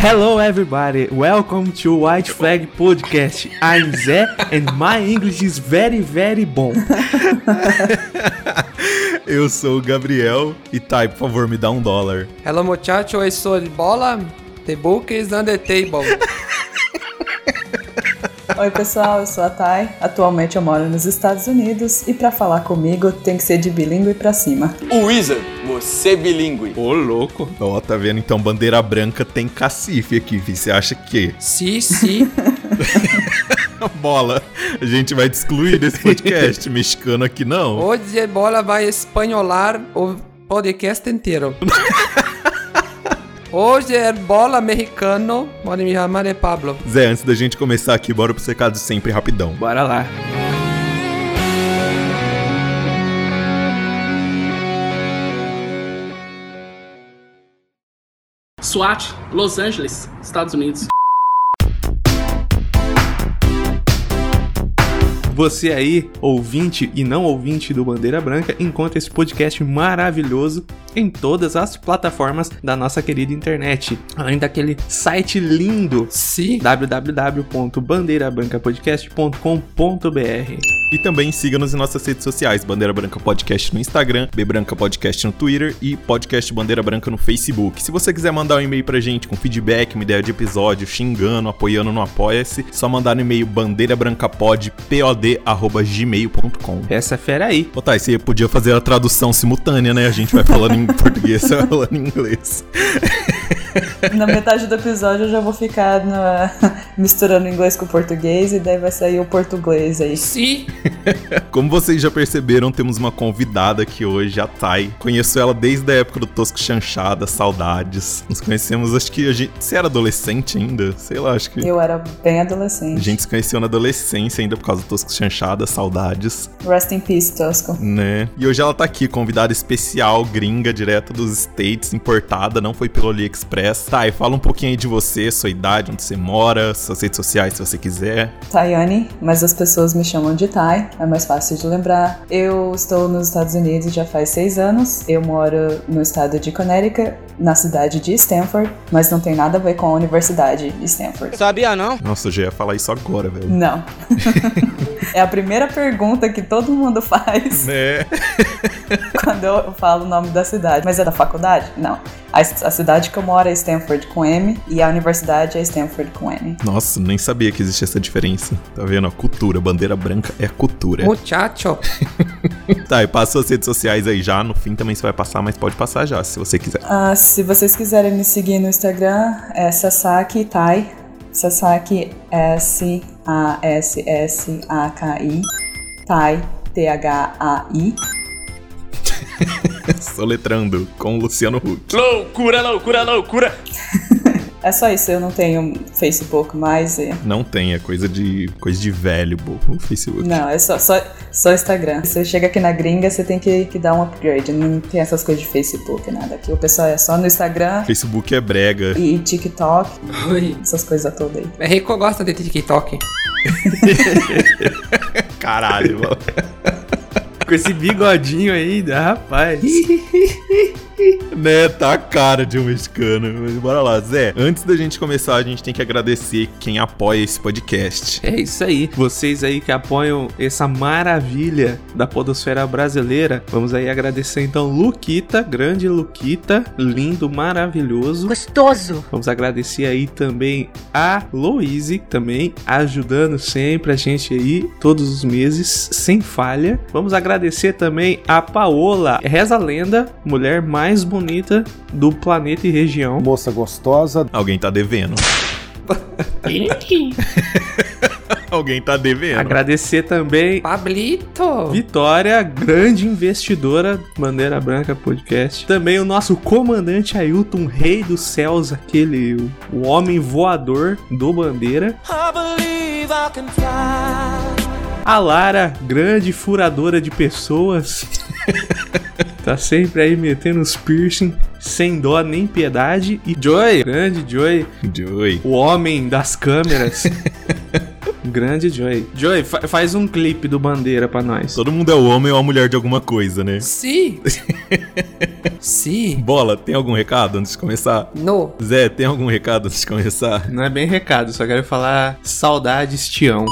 Hello everybody, welcome to White Flag Podcast. I'm Zé and my English is very very bom. Eu sou o Gabriel e Thay, por favor, me dá um dólar. Hello muchacho, eu sou el bola. The book is on the table. Oi, pessoal, eu sou a Thay. Atualmente eu moro nos Estados Unidos e pra falar comigo tem que ser de bilíngue pra cima. O Wizard, você bilíngue. Ô louco. Ó, tá vendo? Então, bandeira branca tem cacife aqui. Você acha que? Sim, sim. Bola, a gente vai te excluir desse podcast mexicano aqui, não? Hoje a bola vai espanholar o podcast inteiro. Hoje é bola mexicano, pode me chamar de Pablo. Zé, antes da gente começar aqui, bora pro secado sempre rapidão. Bora lá. SWAT, Los Angeles, Estados Unidos. Você aí, ouvinte e não ouvinte do Bandeira Branca, encontra esse podcast maravilhoso em todas as plataformas da nossa querida internet. Além daquele site lindo, www.bandeirabrancapodcast.com.br. E também siga-nos em nossas redes sociais, Bandeira Branca Podcast no Instagram, B Branca Podcast no Twitter e Podcast Bandeira Branca no Facebook. Se você quiser mandar um e-mail pra gente com feedback, uma ideia de episódio, xingando, apoiando no Apoia-se, só mandar no e-mail bandeirabrancapod.pod@gmail.com. Essa fera aí. Ô, Thay, você podia fazer a tradução simultânea, né? A gente vai falando em português, vai falando em inglês. Na metade do episódio eu já vou ficar na- misturando inglês com português e daí vai sair o português aí. Sim. Como vocês já perceberam, temos uma convidada aqui hoje, a Thay. Conheço ela desde a época do Tosco Chanchada, saudades. Nos conhecemos, acho que a gente. Você era adolescente ainda? Sei lá, acho que. Eu era bem A adolescente. gente se conheceu na adolescência ainda por causa do Tosco Chanchada, saudades, Rest in peace, Tosco. né? E hoje ela tá aqui, convidada especial, gringa, direto dos States, importada, não foi pelo AliExpress. Thay, fala um pouquinho aí de você, sua idade, onde você mora, suas redes sociais, se você quiser. Tayane, mas as pessoas me chamam de Tay, é mais fácil de lembrar. Eu estou nos Estados Unidos já faz seis anos. Eu moro no estado de Connecticut, na cidade de Stanford, mas não tem nada a ver com a Universidade de Stanford. Sabia não? Nossa, eu já ia falar isso agora, velho. Não. é a primeira pergunta que todo mundo faz Né? quando eu falo o nome da cidade. Mas é da faculdade? Não. A, a cidade que eu moro é Stanford com M e a universidade é Stanford com N. Nossa, nem sabia que existia essa diferença. Tá vendo? A cultura, bandeira branca é cultura. Muchacho. Tá, e passa suas redes sociais aí já. No fim também você vai passar, mas pode passar já, se você quiser. Ah, se vocês quiserem me seguir no Instagram, é Sasaki Tai. Sasaki S-A-S-S-A-K-I. Tai, T-H-A-I. Soletrando com o Luciano Huck. Loucura, loucura, loucura. É só isso, eu não tenho Facebook mais. E... Não tem, é coisa de coisa de velho, burro, o Facebook. Não, é só, só, só Instagram. Você chega aqui na gringa, você tem que, que dar um upgrade. Não tem essas coisas de Facebook, nada. Aqui o pessoal é só no Instagram Facebook é brega. e TikTok, Oi. essas coisas todas aí. É Rico gosta de TikTok. Caralho, mano. Com esse bigodinho aí, rapaz. né, tá a cara de um mexicano. Mas bora lá, Zé. Antes da gente começar, a gente tem que agradecer quem apoia esse podcast. É isso aí. Vocês aí que apoiam essa maravilha da podosfera brasileira. Vamos aí agradecer então Luquita, grande Luquita, lindo, maravilhoso. Gostoso. Vamos agradecer aí também a Louise, também ajudando sempre a gente aí, todos os meses, sem falha. Vamos agradecer também a Paola, reza a lenda, mulher mais bonita do planeta e região. Moça gostosa, Alguém tá devendo. Alguém tá devendo. Agradecer também Pablito. Vitória, grande investidora do Bandeira Branca Podcast. Também o nosso comandante Ailton, rei dos céus, aquele, o, o homem voador do Bandeira. A Lara, grande furadora de pessoas. tá sempre aí metendo os piercing sem dó nem piedade. E Joy, grande Joy, Joey. o homem das câmeras. Grande Joey. Joey, fa- faz um clipe do Bandeira pra nós. Todo mundo é o homem ou a mulher de alguma coisa, né? Sim. Sim. Bola, tem algum recado antes de começar? No. Zé, tem algum recado antes de começar? Não é bem recado, só quero falar saudades, Tião.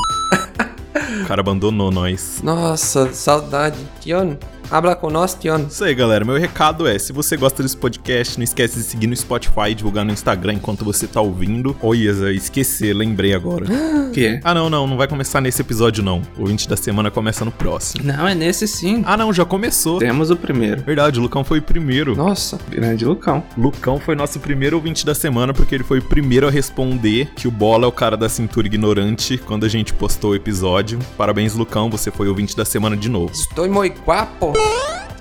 O cara abandonou nós. Nossa, saudade. Tion. Habla com nós, Tion. Isso aí, galera. Meu recado é: se você gosta desse podcast, não esquece de seguir no Spotify, divulgar no Instagram enquanto você tá ouvindo. Olha, Zé, esqueci, lembrei agora. O quê? ah, não, não, não vai começar nesse episódio, não. O 20 da semana começa no próximo. Não, é nesse sim. Ah, não, já começou. Temos o primeiro. Verdade, o Lucão foi o primeiro. Nossa. Grande Lucão. Lucão foi nosso primeiro ouvinte da semana porque ele foi o primeiro a responder que o Bola é o cara da cintura ignorante quando a gente postou o episódio. Parabéns, Lucão, você foi ouvinte da semana de novo. Estou muito guapo.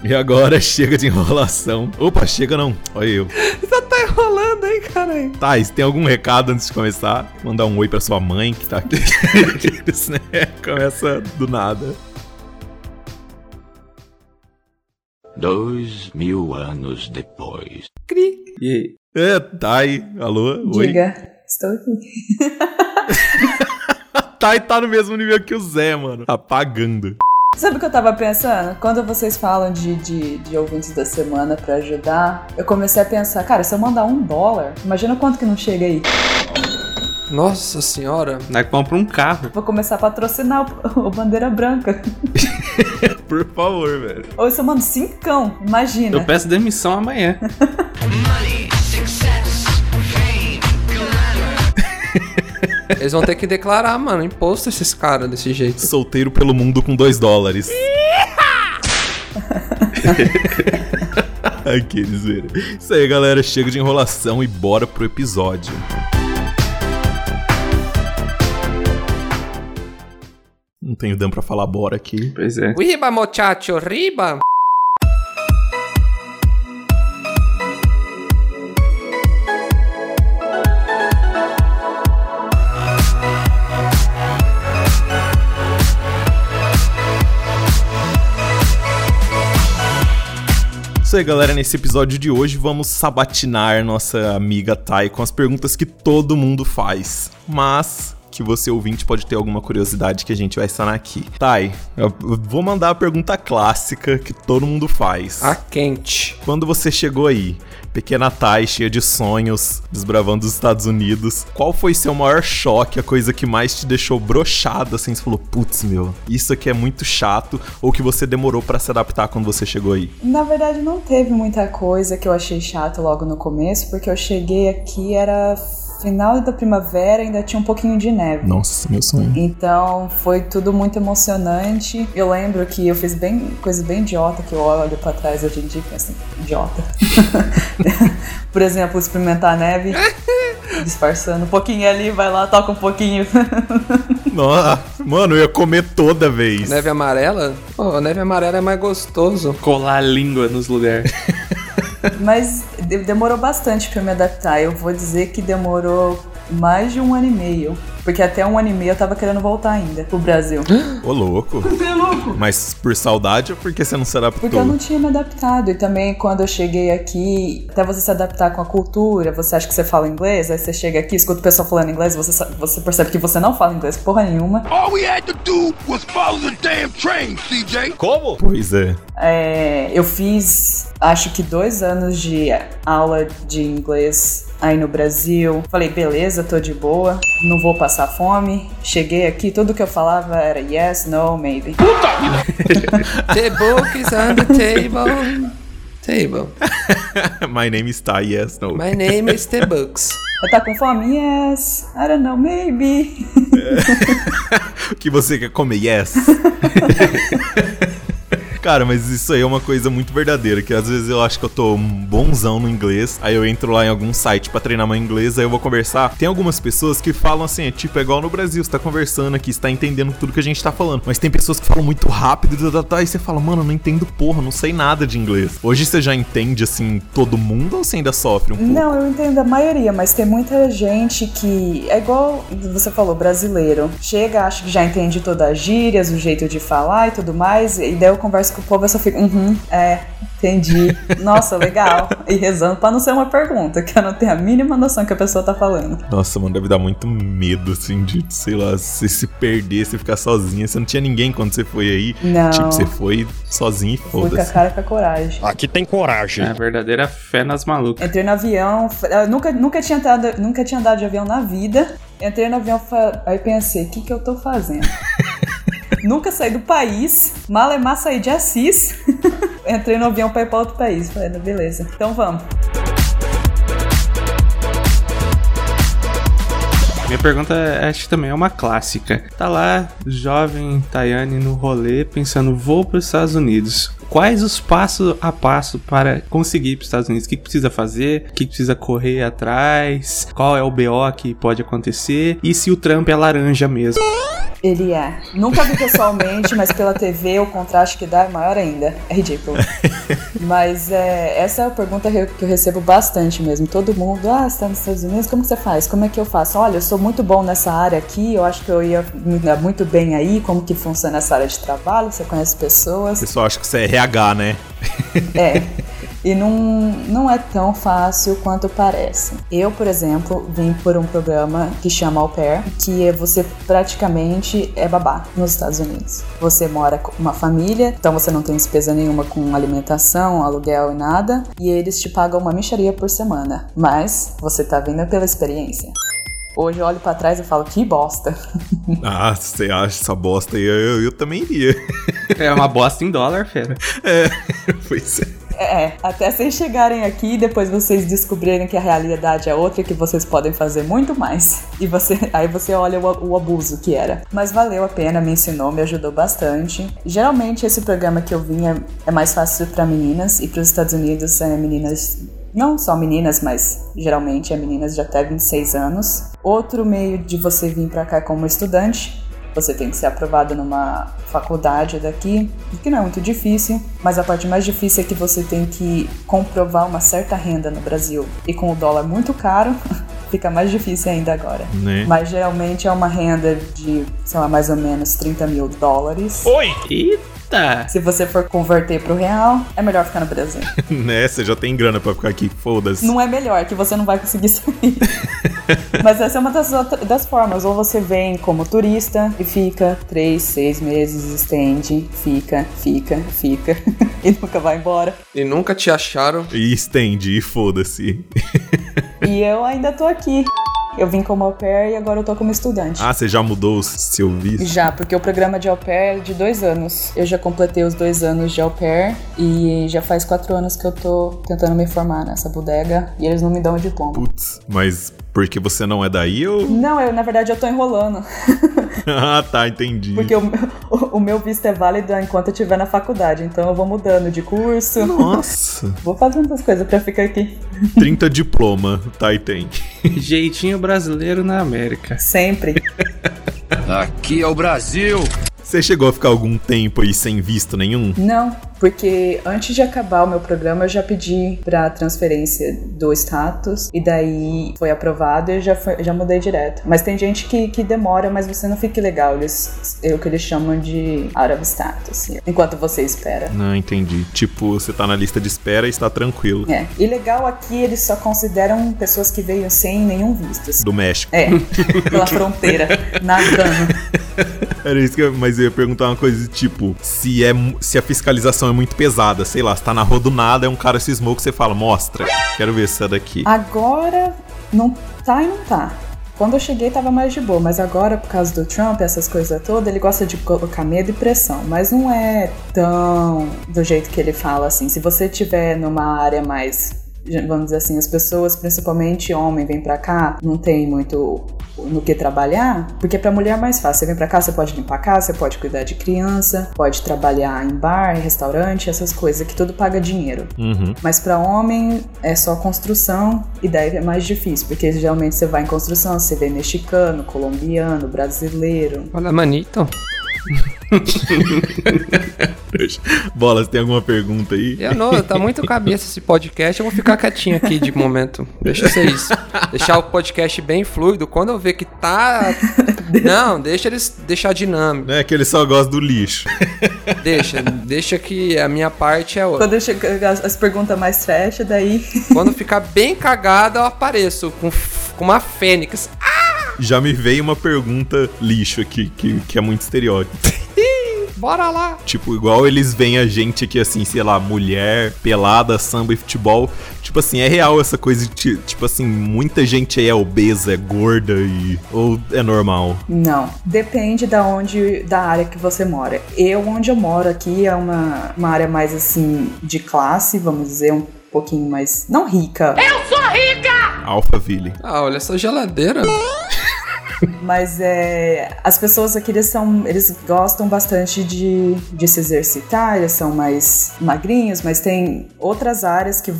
E agora chega de enrolação. Opa, chega não. Olha eu. Só tá enrolando aí, caralho. Tais, tem algum recado antes de começar? Mandar um oi pra sua mãe que tá aqui. Isso, né? Começa do nada. Dois mil anos depois. Cri. E aí? É, Thay. Alô? Oi. Diga, estou aqui. Thay tá no mesmo nível que o Zé, mano. Apagando. Sabe o que eu tava pensando? Quando vocês falam de, de, de ouvintes da semana pra ajudar, eu comecei a pensar, cara, se eu mandar um dólar, imagina quanto que não chega aí. Nossa senhora. Nós compra um carro. Vou começar a patrocinar o, o Bandeira Branca. Por favor, velho. Ou se eu mando cincão, imagina. Eu peço demissão amanhã. Eles vão ter que declarar, mano, imposto esses caras desse jeito. Solteiro pelo mundo com dois dólares. Aqueles, velho. Isso aí, galera. Chega de enrolação e bora pro episódio. Não tenho dano pra falar bora aqui. Pois é. Riba, muchacho, riba. Isso aí, galera. Nesse episódio de hoje, vamos sabatinar nossa amiga Thay com as perguntas que todo mundo faz. Mas que você ouvinte pode ter alguma curiosidade que a gente vai sanar aqui. Thay, eu vou mandar a pergunta clássica que todo mundo faz. A quente. Quando você chegou aí, pequena Thay, cheia de sonhos, desbravando os Estados Unidos, qual foi seu maior choque, a coisa que mais te deixou brochado, assim, você falou, putz, meu, isso aqui é muito chato, ou que você demorou pra se adaptar quando você chegou aí? Na verdade, não teve muita coisa que eu achei chato logo no começo, porque eu cheguei aqui, era final da primavera, ainda tinha um pouquinho de neve. Nossa, meu sonho. Então foi tudo muito emocionante. Eu lembro que eu fiz bem coisa bem idiota que eu olho pra trás hoje em dia e penso, idiota. Por exemplo, experimentar a neve, disfarçando um pouquinho ali, vai lá, toca um pouquinho. Nossa, mano, eu ia comer toda vez. Neve amarela? Pô, neve amarela é mais gostoso. Colar a língua nos lugares. Mas de- demorou bastante eu me adaptar. Eu vou dizer que demorou mais de um ano e meio. Porque até um ano e meio eu tava querendo voltar ainda pro Brasil. Ô, louco. Mas por saudade ou porque você não se adaptou? Porque eu não tinha me adaptado. E também quando eu cheguei aqui, até você se adaptar com a cultura, você acha que você fala inglês, aí você chega aqui, escuta o pessoal falando inglês, você, você percebe que você não fala inglês porra nenhuma. All we had to do was follow the damn train, CJ. Como? Pois é. É, eu fiz, acho que dois anos de aula de inglês aí no Brasil. Falei, beleza, tô de boa, não vou passar fome. Cheguei aqui, tudo que eu falava era yes, no, maybe. The book is on the table. Table. My name is Ty, yes, no. My name is the books. Eu tá com fome? Yes. I don't know, maybe. O que você quer comer? Yes. Cara, mas isso aí é uma coisa muito verdadeira, que às vezes eu acho que eu tô bonzão no inglês, aí eu entro lá em algum site pra treinar meu inglês, aí eu vou conversar. Tem algumas pessoas que falam assim, é tipo, é igual no Brasil, você tá conversando aqui, você tá entendendo tudo que a gente tá falando. Mas tem pessoas que falam muito rápido, tá, tá, tá, e você fala, mano, eu não entendo porra, não sei nada de inglês. Hoje você já entende, assim, todo mundo ou você ainda sofre um pouco? Não, eu entendo a maioria, mas tem muita gente que é igual você falou, brasileiro. Chega, acha que já entende todas as gírias, o jeito de falar e tudo mais, e daí eu converso com o povo, eu só fico, uhum, é, entendi. Nossa, legal. E rezando pra não ser uma pergunta, que eu não tenho a mínima noção que a pessoa tá falando. Nossa, mano, deve dar muito medo, assim, de, sei lá, você se perder, você ficar sozinha. Você não tinha ninguém quando você foi aí. Não. Tipo, você foi sozinha e Fui com a foda-se. cara com a coragem. Aqui tem coragem. É a verdadeira fé nas malucas. Entrei no avião, nunca, nunca, tinha andado, nunca tinha andado de avião na vida. Entrei no avião, aí pensei, o que, que eu tô fazendo? nunca saí do país, malemar saí de Assis. Entrei no avião pra ir pra outro país. Falei, "Não, beleza, então vamos. Minha pergunta, é- acho que também é uma clássica. Tá lá, jovem Tayane no rolê, pensando, vou para os Estados Unidos. Quais os passos a passo para conseguir ir para os Estados Unidos? O que, que precisa fazer? O que, que precisa correr atrás? Qual é o BO que pode acontecer? E se o Trump é laranja mesmo? Ele é. Nunca vi pessoalmente, mas pela TV o contraste que dá é maior ainda. É ridículo. mas é, essa é a pergunta que eu- recebo bastante mesmo. Todo mundo, ah, você tá nos Estados Unidos, como que você faz? Como é que eu faço? Olha, eu sou muito bom nessa área aqui, eu acho que eu ia me dar muito bem aí, como que funciona essa área de trabalho, você conhece O pessoas. pessoal acha que você é RH, né? É. E não, não é tão fácil quanto parece. Eu, por exemplo, vim por um programa que chama Au Pair, que é você praticamente é babá nos Estados Unidos. Você mora com uma família, então você não tem despesa nenhuma com alimentação, aluguel e nada, e eles te pagam uma micharia por semana. Mas você tá vindo pela experiência. Hoje eu olho pra trás e falo, que bosta. Ah, você acha essa bosta aí? Eu, eu também iria. É uma bosta em dólar, fera. pois é. É, até vocês chegarem aqui e depois vocês descobrirem que a realidade é outra e que vocês podem fazer muito mais. E você, aí você olha o, o abuso que era. Mas valeu a pena, me ensinou, me ajudou bastante. Geralmente esse programa que eu vim é, é mais fácil para meninas e para os Estados Unidos é meninas não só meninas, mas geralmente é meninas de até 26 anos. Outro meio de você vir para cá como estudante você tem que ser aprovado numa faculdade daqui, o que não é muito difícil, mas a parte mais difícil é que você tem que comprovar uma certa renda no Brasil. E com o dólar muito caro, fica mais difícil ainda agora. Né? Mas geralmente é uma renda de, sei lá, mais ou menos 30 mil dólares. Eita! Se você for converter pro real, é melhor ficar no Brasil. né? Você já tem grana pra ficar aqui, foda-se. Não é melhor, que você não vai conseguir sair. Mas essa é uma das, das formas. Ou você vem como turista e fica três, seis meses, estende, fica, fica, fica. e nunca vai embora. E nunca te acharam. E estende, e foda-se. E eu ainda tô aqui. Eu vim como au pair e agora eu tô como estudante. Ah, você já mudou o seu visto? Já, porque o programa de au pair é de dois anos. Eu já completei os dois anos de au pair e já faz quatro anos que eu tô tentando me formar nessa bodega e eles não me dão o diploma. Putz, mas porque você não é daí ou. Não, eu, na verdade eu tô enrolando. ah, tá, entendi. Porque o, o, o meu visto é válido enquanto eu estiver na faculdade, então eu vou mudando de curso. Nossa, Vou fazendo essas coisas pra ficar aqui. 30 diploma, tá e tem. Jeitinho brasileiro na América. Sempre. Aqui é o Brasil. Você chegou a ficar algum tempo aí sem visto nenhum? Não, porque antes de acabar o meu programa eu já pedi pra transferência do status e daí foi aprovado e eu já, foi- já mudei direto. Mas tem gente que, que demora, mas você não fica legal. Eles, é o que eles chamam de out of status, enquanto você espera. Não, entendi. Tipo, você tá na lista de espera e está tranquilo. É. E legal aqui, eles só consideram pessoas que veio sem nenhum visto. Do México. É, pela fronteira, nadando. Era isso que eu, mas eu ia perguntar uma coisa tipo, se é se a fiscalização é muito pesada, sei lá, você tá na rua do nada, é um cara cismou que você fala, mostra, quero ver essa daqui. Agora não tá e não tá. Quando eu cheguei tava mais de boa, mas agora por causa do Trump, essas coisas todas, ele gosta de colocar medo e pressão, mas não é tão do jeito que ele fala assim. Se você tiver numa área mais vamos dizer assim, as pessoas, principalmente homem, vêm pra cá, não tem muito no que trabalhar, porque pra mulher é mais fácil. Você vem pra cá, você pode limpar a casa, você pode cuidar de criança, pode trabalhar em bar, em restaurante, essas coisas que tudo paga dinheiro. Uhum. Mas para homem é só construção e daí é mais difícil, porque geralmente você vai em construção, você vê mexicano, colombiano, brasileiro. Olha, manito. Bolas, tem alguma pergunta aí? Eu não, tá muito cabeça esse podcast, eu vou ficar quietinho aqui de momento. Deixa ser isso. Deixar o podcast bem fluido. Quando eu ver que tá. Não, deixa eles deixar dinâmico. Não é que ele só gosta do lixo. Deixa, deixa que a minha parte é outra. Quando chega as, as perguntas mais trash, daí. Quando ficar bem cagado, eu apareço com, com uma fênix. Já me veio uma pergunta lixo aqui, que, que é muito estereótipo. Bora lá. Tipo, igual eles veem a gente aqui, assim, sei lá, mulher, pelada, samba e futebol. Tipo assim, é real essa coisa de, ti- tipo assim, muita gente aí é obesa, é gorda e. Ou é normal? Não. Depende da onde, da área que você mora. Eu, onde eu moro aqui, é uma, uma área mais assim, de classe, vamos dizer, um pouquinho mais. Não rica, Alphaville. Ah, olha essa geladeira. Mas é. As pessoas aqui, eles são. Eles gostam bastante de, de se exercitar, eles são mais magrinhos, mas tem outras áreas que.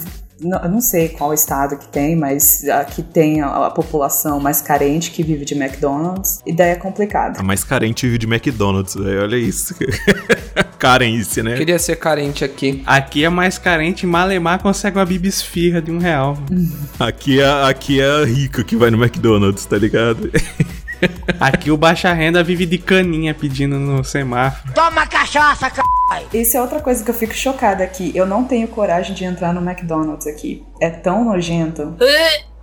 Não- Eu não sei qual estado que tem, mas aqui tem a, a população mais carente que vive de McDonald's, e daí é complicado. A mais carente vive de McDonald's, velho. Olha isso. Carência, né? Queria ser carente aqui. Aqui é mais carente, Malemar consegue uma bibisfirra de um real. Aqui é, aqui é a rica que vai no McDonald's, tá ligado? Aqui o baixa renda vive de caninha pedindo no semáforo. Isso é outra coisa que eu fico chocada aqui. Eu não tenho coragem de entrar no McDonald's aqui. É tão nojento.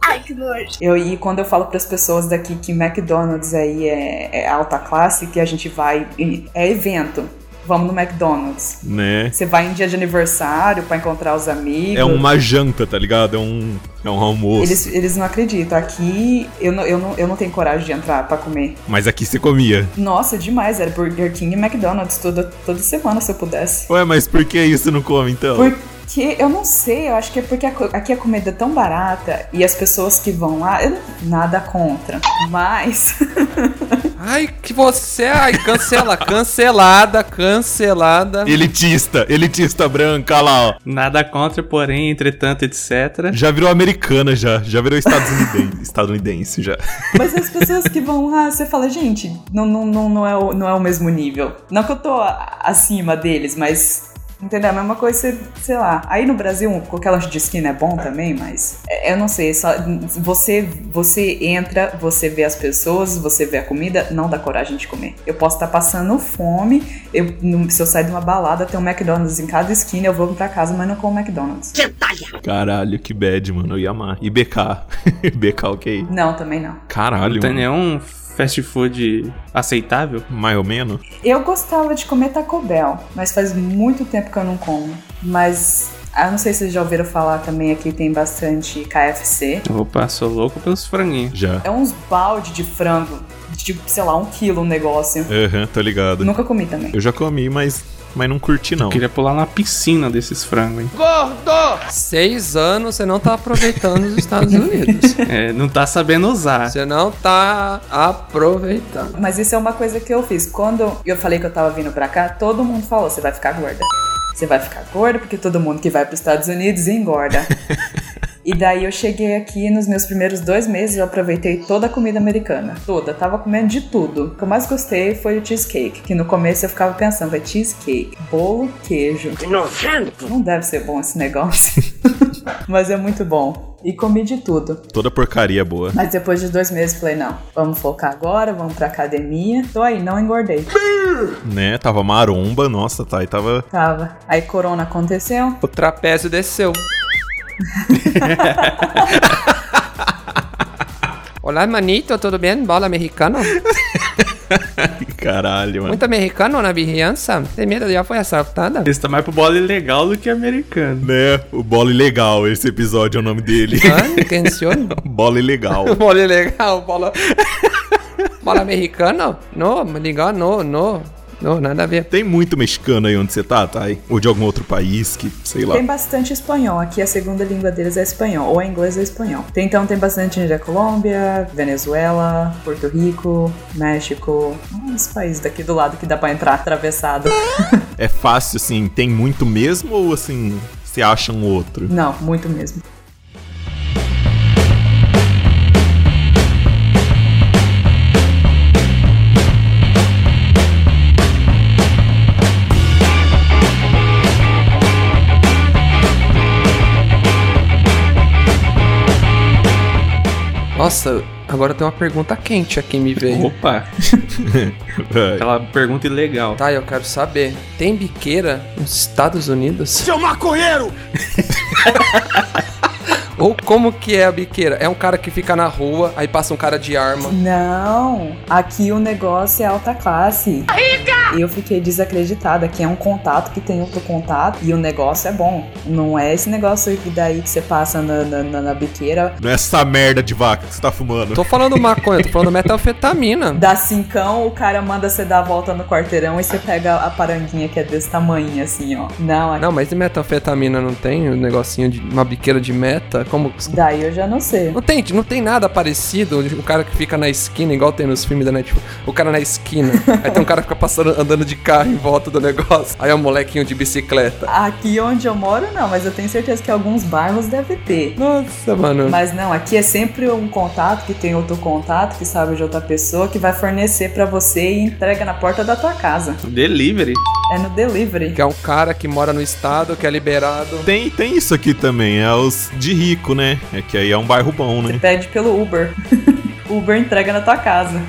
Ai, que nojo. Eu, e quando eu falo para as pessoas daqui que McDonald's aí é, é alta classe, que a gente vai. É evento. Vamos no McDonald's. né? Você vai em dia de aniversário pra encontrar os amigos. É uma janta, tá ligado? É um, é um almoço. Eles, eles não acreditam. Aqui eu não, eu, não, eu não tenho coragem de entrar pra comer. Mas aqui você comia. Nossa, demais. Era Burger King e McDonald's toda, toda semana se eu pudesse. Ué, mas por que isso não come então? Porque eu não sei, eu acho que é porque aqui a comida é tão barata e as pessoas que vão lá, eu não, nada contra. Mas Ai, que você. Ai, cancela. Cancelada, cancelada. Elitista, elitista branca, olha lá, ó. Nada contra, porém, entretanto, etc. Já virou americana já, já virou estadunidense, estadunidense já. Mas as pessoas que vão lá, você fala, gente, não, não, não, não, é, o, não é o mesmo nível. Não que eu tô acima deles, mas. Entendeu? A mesma coisa, você- sei lá. Aí no Brasil, qualquer lanche de esquina é bom também, mas. é- Eu não sei, só, você, você entra, você vê as pessoas, você vê a comida, não dá coragem de comer. Eu posso estar passando fome, eu, se eu sair de uma balada, tem um McDonald's em cada esquina, eu vou pra casa, mas não como McDonald's. Caralho, que bad, mano, eu ia amar. E BK? BK ok? Não, também não. Caralho, Não tem mano. nenhum fast food aceitável? Mais ou menos? Eu gostava de comer Taco Bell, mas faz muito tempo que eu não como. Mas ah, eu não sei se vocês já ouviram falar também aqui tem bastante KFC. Opa, sou louco pelos franguinhos. Já. É uns balde de frango, de tipo, sei lá, um quilo o negócio. Aham, tô ligado. Nunca comi também. Eu já comi, mas, mas não curti não. Queria pular na piscina desses frangos, hein? Seis anos você não tá aproveitando os Estados Unidos. É, não tá sabendo usar. Você não tá aproveitando. Mas isso é uma coisa que eu fiz. Quando eu falei que eu tava vindo pra cá, todo mundo falou: você vai ficar gorda. Você vai ficar gorda porque todo mundo que vai pros Estados Unidos engorda. E daí eu cheguei aqui nos meus primeiros dois meses, eu aproveitei toda a comida americana. Toda. Tava comendo de tudo. O que eu mais gostei foi o cheesecake. Que no começo eu ficava pensando, vai cheesecake, bolo, queijo. Que nojento. Não deve ser bom esse negócio. Mas é muito bom. E comi de tudo. Toda porcaria é boa. Mas depois de dois meses falei, não, vamos focar agora, vamos pra academia. Tô aí, não engordei. Né? Tava maromba, nossa, tá. E tava. Tava. Aí corona aconteceu. O trapézio desceu. Olá, manito, tudo bem? Bola americano? Caralho, mano. Muito americano na vizinhança? Tem medo, já foi assaltada? Esse tá mais pro bola ilegal do que americano. Né? O Bola Ilegal, esse episódio é o nome dele. Ah, atenção. Bola Ilegal. bola legal, bola... bola americano? Não, legal, não, não. Não, nada a ver. Tem muito mexicano aí onde você tá, Thay? Ou de algum outro país que, sei lá. Tem bastante espanhol. Aqui a segunda língua deles é espanhol. Ou é inglês ou espanhol. Tem, então tem bastante gente da Colômbia, Venezuela, Porto Rico, México. Uns países daqui do lado que dá pra entrar atravessado. É fácil, assim, tem muito mesmo ou assim, você acha um outro? Não, muito mesmo. Nossa, agora tem uma pergunta quente aqui me veio. Opa! Aquela pergunta ilegal. Tá, eu quero saber. Tem biqueira nos Estados Unidos? Seu maconheiro! Ou como que é a biqueira? É um cara que fica na rua, aí passa um cara de arma. Não, aqui o negócio é alta classe. E eu fiquei desacreditada. Aqui é um contato que tem outro contato e o negócio é bom. Não é esse negócio que daí que você passa na, na, na- na biqueira. Não é essa merda de vaca que você tá fumando. Tô falando maconha, tô falando metanfetamina. Dá cincão, o cara manda você dar a volta no quarteirão e você pega a paranguinha que é desse tamanho, assim, ó. Não, aqui, Não, mas e metanfetamina não tem um negocinho de uma biqueira de meta? Como daí eu já não sei. Não tem, não tem nada parecido. O cara que fica na esquina, igual tem nos filmes da Netflix. O cara na esquina. aí tem um cara que fica passando, andando de carro em volta do negócio. Aí é um molequinho de bicicleta. Aqui onde eu moro, não, mas eu tenho certeza que alguns bairros deve ter. Nossa, mano. Mas não, aqui é sempre um contato que tem outro contato que sabe de outra pessoa que vai fornecer pra você e entrega na porta da tua casa. Delivery. É no delivery. Que é um cara que mora no estado, que é liberado. Tem, tem isso aqui também, é os de rico, né? É que aí é um bairro bom, né? Pede pelo Uber. Uber entrega na tua casa.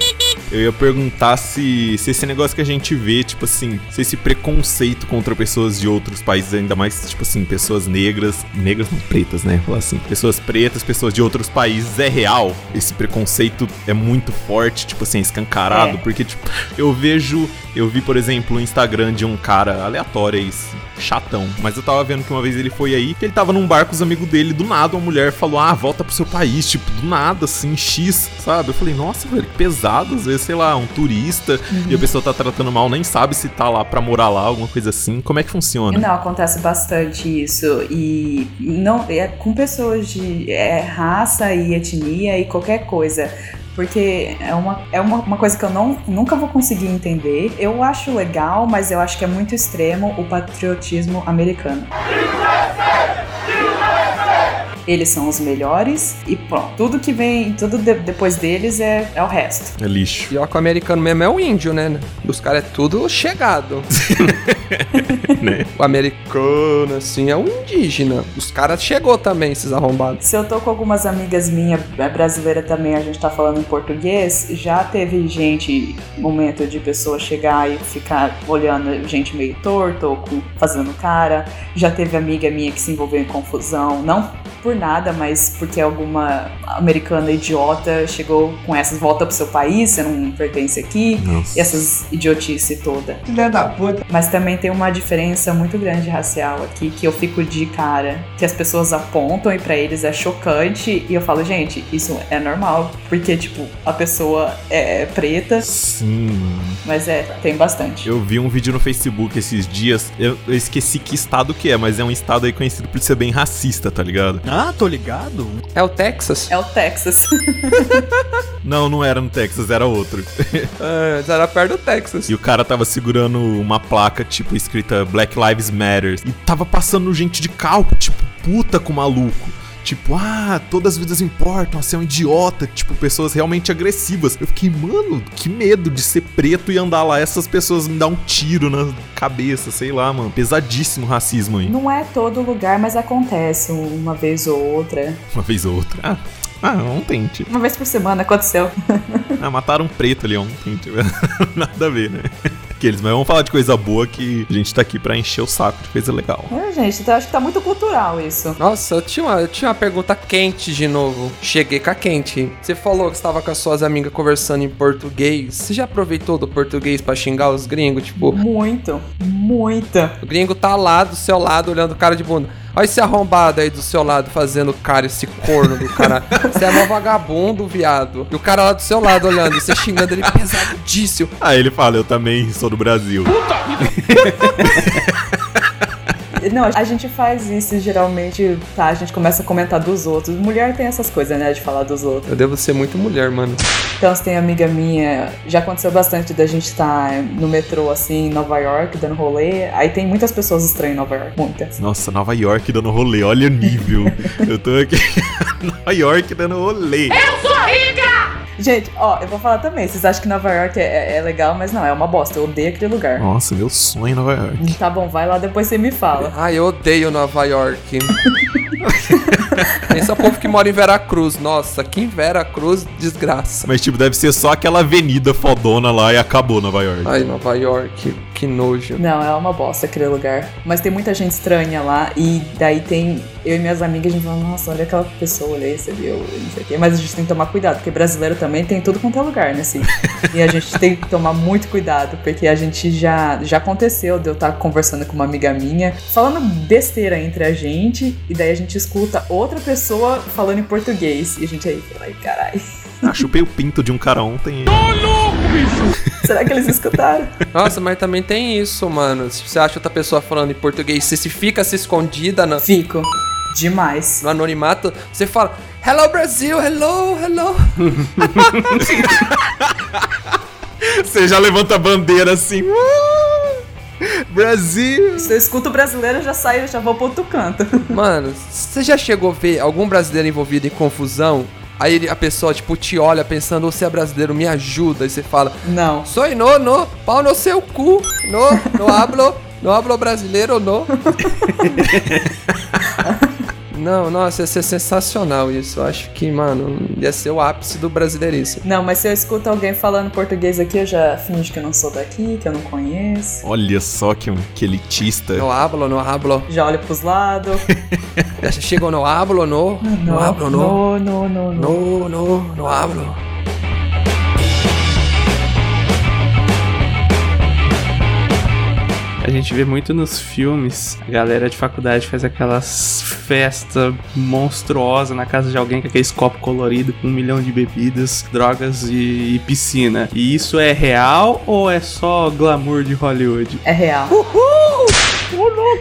Eu ia perguntar se, se esse negócio que a gente vê, tipo assim, se esse preconceito contra pessoas de outros países, ainda mais, tipo assim, pessoas negras, negras não pretas, né? Falar assim, pessoas pretas, pessoas de outros países, é real. Esse preconceito é muito forte, tipo assim, escancarado, É. porque, tipo, eu vejo, eu vi, por exemplo, o Instagram de um cara aleatório aí, chatão, mas eu tava vendo que uma vez ele foi aí, que ele tava num bar com os amigos dele, do nada uma mulher falou, ah, volta pro seu país, tipo, do nada, assim, X, sabe? Eu falei, nossa, velho, que pesado, às vezes, sei lá, um turista, e a pessoa tá tratando mal, nem sabe se tá lá pra morar lá, alguma coisa assim, como é que funciona? Não, acontece bastante isso. E não é com pessoas de é, raça e etnia e qualquer coisa. Porque é, uma, é uma, uma coisa que eu não, nunca vou conseguir entender. Eu acho legal, mas eu acho que é muito extremo o patriotismo americano. Eles são os melhores e pronto. Tudo que vem, tudo de- depois deles é, é o resto. É lixo. Pior que o americano mesmo é o índio, né? Os caras é tudo chegado. Né? O americano, assim, é o indígena. Os caras chegou também, esses arrombados. Se eu tô com algumas amigas minhas é, brasileiras também, a gente tá falando em português, já teve gente, momento de pessoa chegar e ficar olhando gente meio torto ou com- fazendo cara. Já teve amiga minha que se envolveu em confusão, não por nada, mas porque alguma americana idiota chegou com essas volta pro seu país, você não pertence aqui, Nossa. e essas idiotice toda. Filha da puta. Mas também tem uma diferença muito grande racial aqui que eu fico de cara, que as pessoas apontam e pra eles é chocante e eu falo, gente, isso é normal, porque tipo, a pessoa é preta, Sim, mano. mas é, tem bastante. Eu vi um vídeo no Facebook esses dias, eu, eu esqueci que estado que é, mas é um estado aí conhecido por ser bem racista, tá ligado? Ah, tô ligado. É o Texas? É o Texas. Não, não era no Texas, era outro. É, era perto do Texas. E o cara tava segurando uma placa, tipo, escrita Black Lives Matter. E tava passando gente de carro, tipo, puta com o maluco. Tipo, ah, todas as vidas importam, você é um idiota. Tipo, pessoas realmente agressivas. Eu fiquei, mano, que medo de ser preto e andar lá. Essas pessoas me dão um tiro na cabeça, sei lá, mano. Pesadíssimo racismo aí. Não é todo lugar, mas acontece uma vez ou outra. Uma vez ou outra. Ah, ah ontem, tipo. Uma vez por semana aconteceu. Ah, mataram um preto ali ontem, tipo. Nada a ver, né? Aqueles, mas vamos falar de coisa boa que a gente tá aqui pra encher o saco de coisa legal. É, gente, então acho que tá muito cultural isso. Nossa, eu tinha, uma, eu tinha uma pergunta quente de novo. Cheguei com a quente. Você falou que estava com as suas amigas conversando em português. Você já aproveitou do português pra xingar os gringos? Tipo, Muito, muito. o gringo tá lá do seu lado olhando o cara de bunda. Olha esse arrombado aí do seu lado fazendo cara, esse corno do cara. Você é mó vagabundo, viado. E o cara lá do seu lado olhando, você xingando ele pesadíssimo. Aí ele fala, eu também sou do Brasil. Não, a gente faz isso geralmente, tá? A gente começa a comentar dos outros. Mulher tem essas coisas, né? De falar dos outros. Eu devo ser muito mulher, mano. Então, se tem amiga minha, já aconteceu bastante da gente estar no metrô, assim, em Nova York, dando rolê. Aí tem muitas pessoas estranhas em Nova York, muitas. Nossa, Nova York dando rolê, olha o nível. eu tô aqui, Nova York dando rolê. Eu sou rica! Gente, ó, eu vou falar também. Vocês acham que Nova York é, é legal, mas não, é uma bosta. Eu odeio aquele lugar. Nossa, meu sonho em Nova York. Tá bom, vai lá, depois você me fala. Ai, eu odeio Nova York. Pensa povo que mora em Veracruz. Nossa, aqui em Veracruz, desgraça. Mas, tipo, deve ser só aquela avenida fodona lá e acabou Nova York. Ai, Nova York, que nojo. Não, é uma bosta aquele lugar. Mas tem muita gente estranha lá. E daí tem. Eu e minhas amigas, a gente fala, nossa, olha aquela pessoa ali, você viu? Não sei o quê. Mas a gente tem que tomar cuidado, porque brasileiro também tem tudo quanto é lugar, né? Assim. e a gente tem que tomar muito cuidado, porque a gente já. Já aconteceu de eu estar conversando com uma amiga minha, falando besteira entre a gente, e daí a gente escuta outra pessoa falando em português. E a gente aí, ai, caralho. Ah, chupei o pinto de um cara ontem. Será que eles escutaram? Nossa, mas também tem isso, mano. Se você acha outra pessoa falando em português, você se fica se escondida no, Fico. Demais. no anonimato, você fala Hello Brasil, hello, hello. Você já levanta a bandeira assim. "Uh, Brasil! Se eu escuto brasileiro, eu já saio, já vou pro outro canto. Mano, você já chegou a ver algum brasileiro envolvido em confusão? Aí a pessoa, tipo, te olha pensando, você é brasileiro, me ajuda. E você fala, Não. Soy no, no, pau no seu cu. No, no hablo, no hablo brasileiro, no. Não, nossa, ia ser sensacional isso. Eu acho que, mano, ia ser o ápice do brasileirice. Não, mas se eu escuto alguém falando português aqui, eu já finjo que eu não sou daqui, que eu não conheço. Olha só que, um- que elitista. No hablo, no hablo. Já olho pros lados. Já chegou no hablo, no. No hablo, no. no, no, no. No, no, no hablo. A gente vê muito nos filmes, a galera de faculdade faz aquelas festas monstruosas na casa de alguém com aqueles copos coloridos com um milhão de bebidas, drogas e, e piscina. E isso é real ou é só glamour de Hollywood? É real.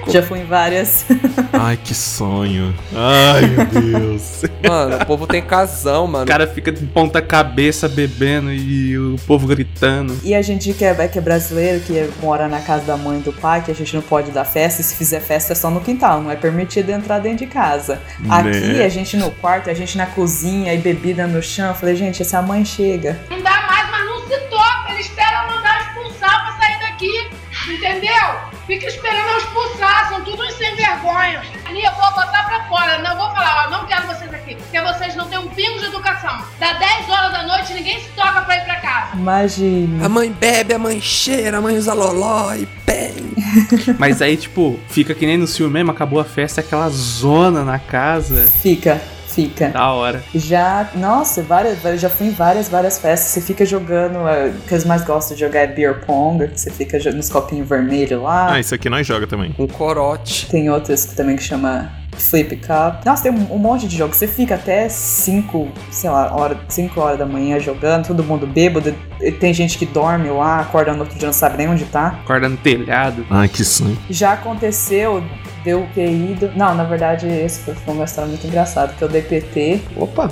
Já fui em várias. Ai, que sonho. Ai, meu Deus. Mano, o povo tem casão, mano. O cara fica de ponta cabeça bebendo e o povo gritando. E a gente que é, que é brasileiro, que mora na casa da mãe e do pai, que a gente não pode dar festa, e se fizer festa é só no quintal, não é permitido entrar dentro de casa. Aqui, Né? a gente no quarto, a gente na cozinha, e bebida no chão. Eu falei, gente, essa mãe chega. Não dá mais, mas não se toca. Ele espera eu mandar expulsar pra sair daqui. Entendeu? Fica esperando eu expulsar. São tudo uns sem vergonha. Ali eu vou botar pra fora. Não vou falar, ó, não quero vocês aqui. Porque vocês não têm um pingo de educação. Dá 10 horas da noite ninguém se toca pra ir pra casa. Imagina. A mãe bebe, a mãe cheira, a mãe usa loló e bem. Mas aí, tipo, fica que nem no filme mesmo, acabou a festa, aquela zona na casa. Fica, fica. Da hora. Já, nossa, várias, várias- já fui em várias, várias festas. Você fica jogando, é, o que eles mais gostam de jogar é beer pong, que você fica nos copinhos vermelhos lá. Ah, isso aqui nós joga também. Um corote. Tem outras que também que chama Flip Cup. Nossa, tem um, um monte de jogos. Você fica até 5, sei lá, hora, 5 horas da manhã jogando, todo mundo bêbado. Tem gente que dorme lá, acorda no outro dia, não sabe nem onde tá. Acorda no telhado. Ai, que sonho. Já aconteceu de eu ter ido. Não, na verdade, esse foi uma história muito engraçada, que eu dei PT Opa.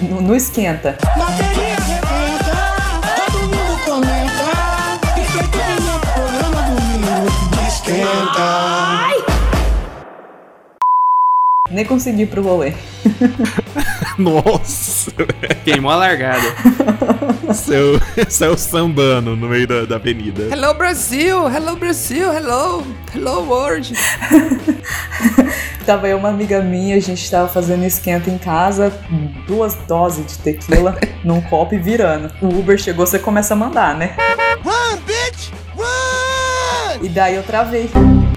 no, no esquenta. Bateria arrebenta, todo mundo comenta. Esquenta no programa do Minuto Esquenta. Nem consegui ir pro rolê. Nossa. Queimou a largada. Saiu, saiu sambando no meio da, da avenida. Hello Brasil, hello Brasil, hello, hello world. Tava eu uma amiga minha, a gente tava fazendo esquenta em casa, duas doses de tequila num copo e virando. O Uber chegou, você começa a mandar, né? Run, bitch! Run! E daí eu travei.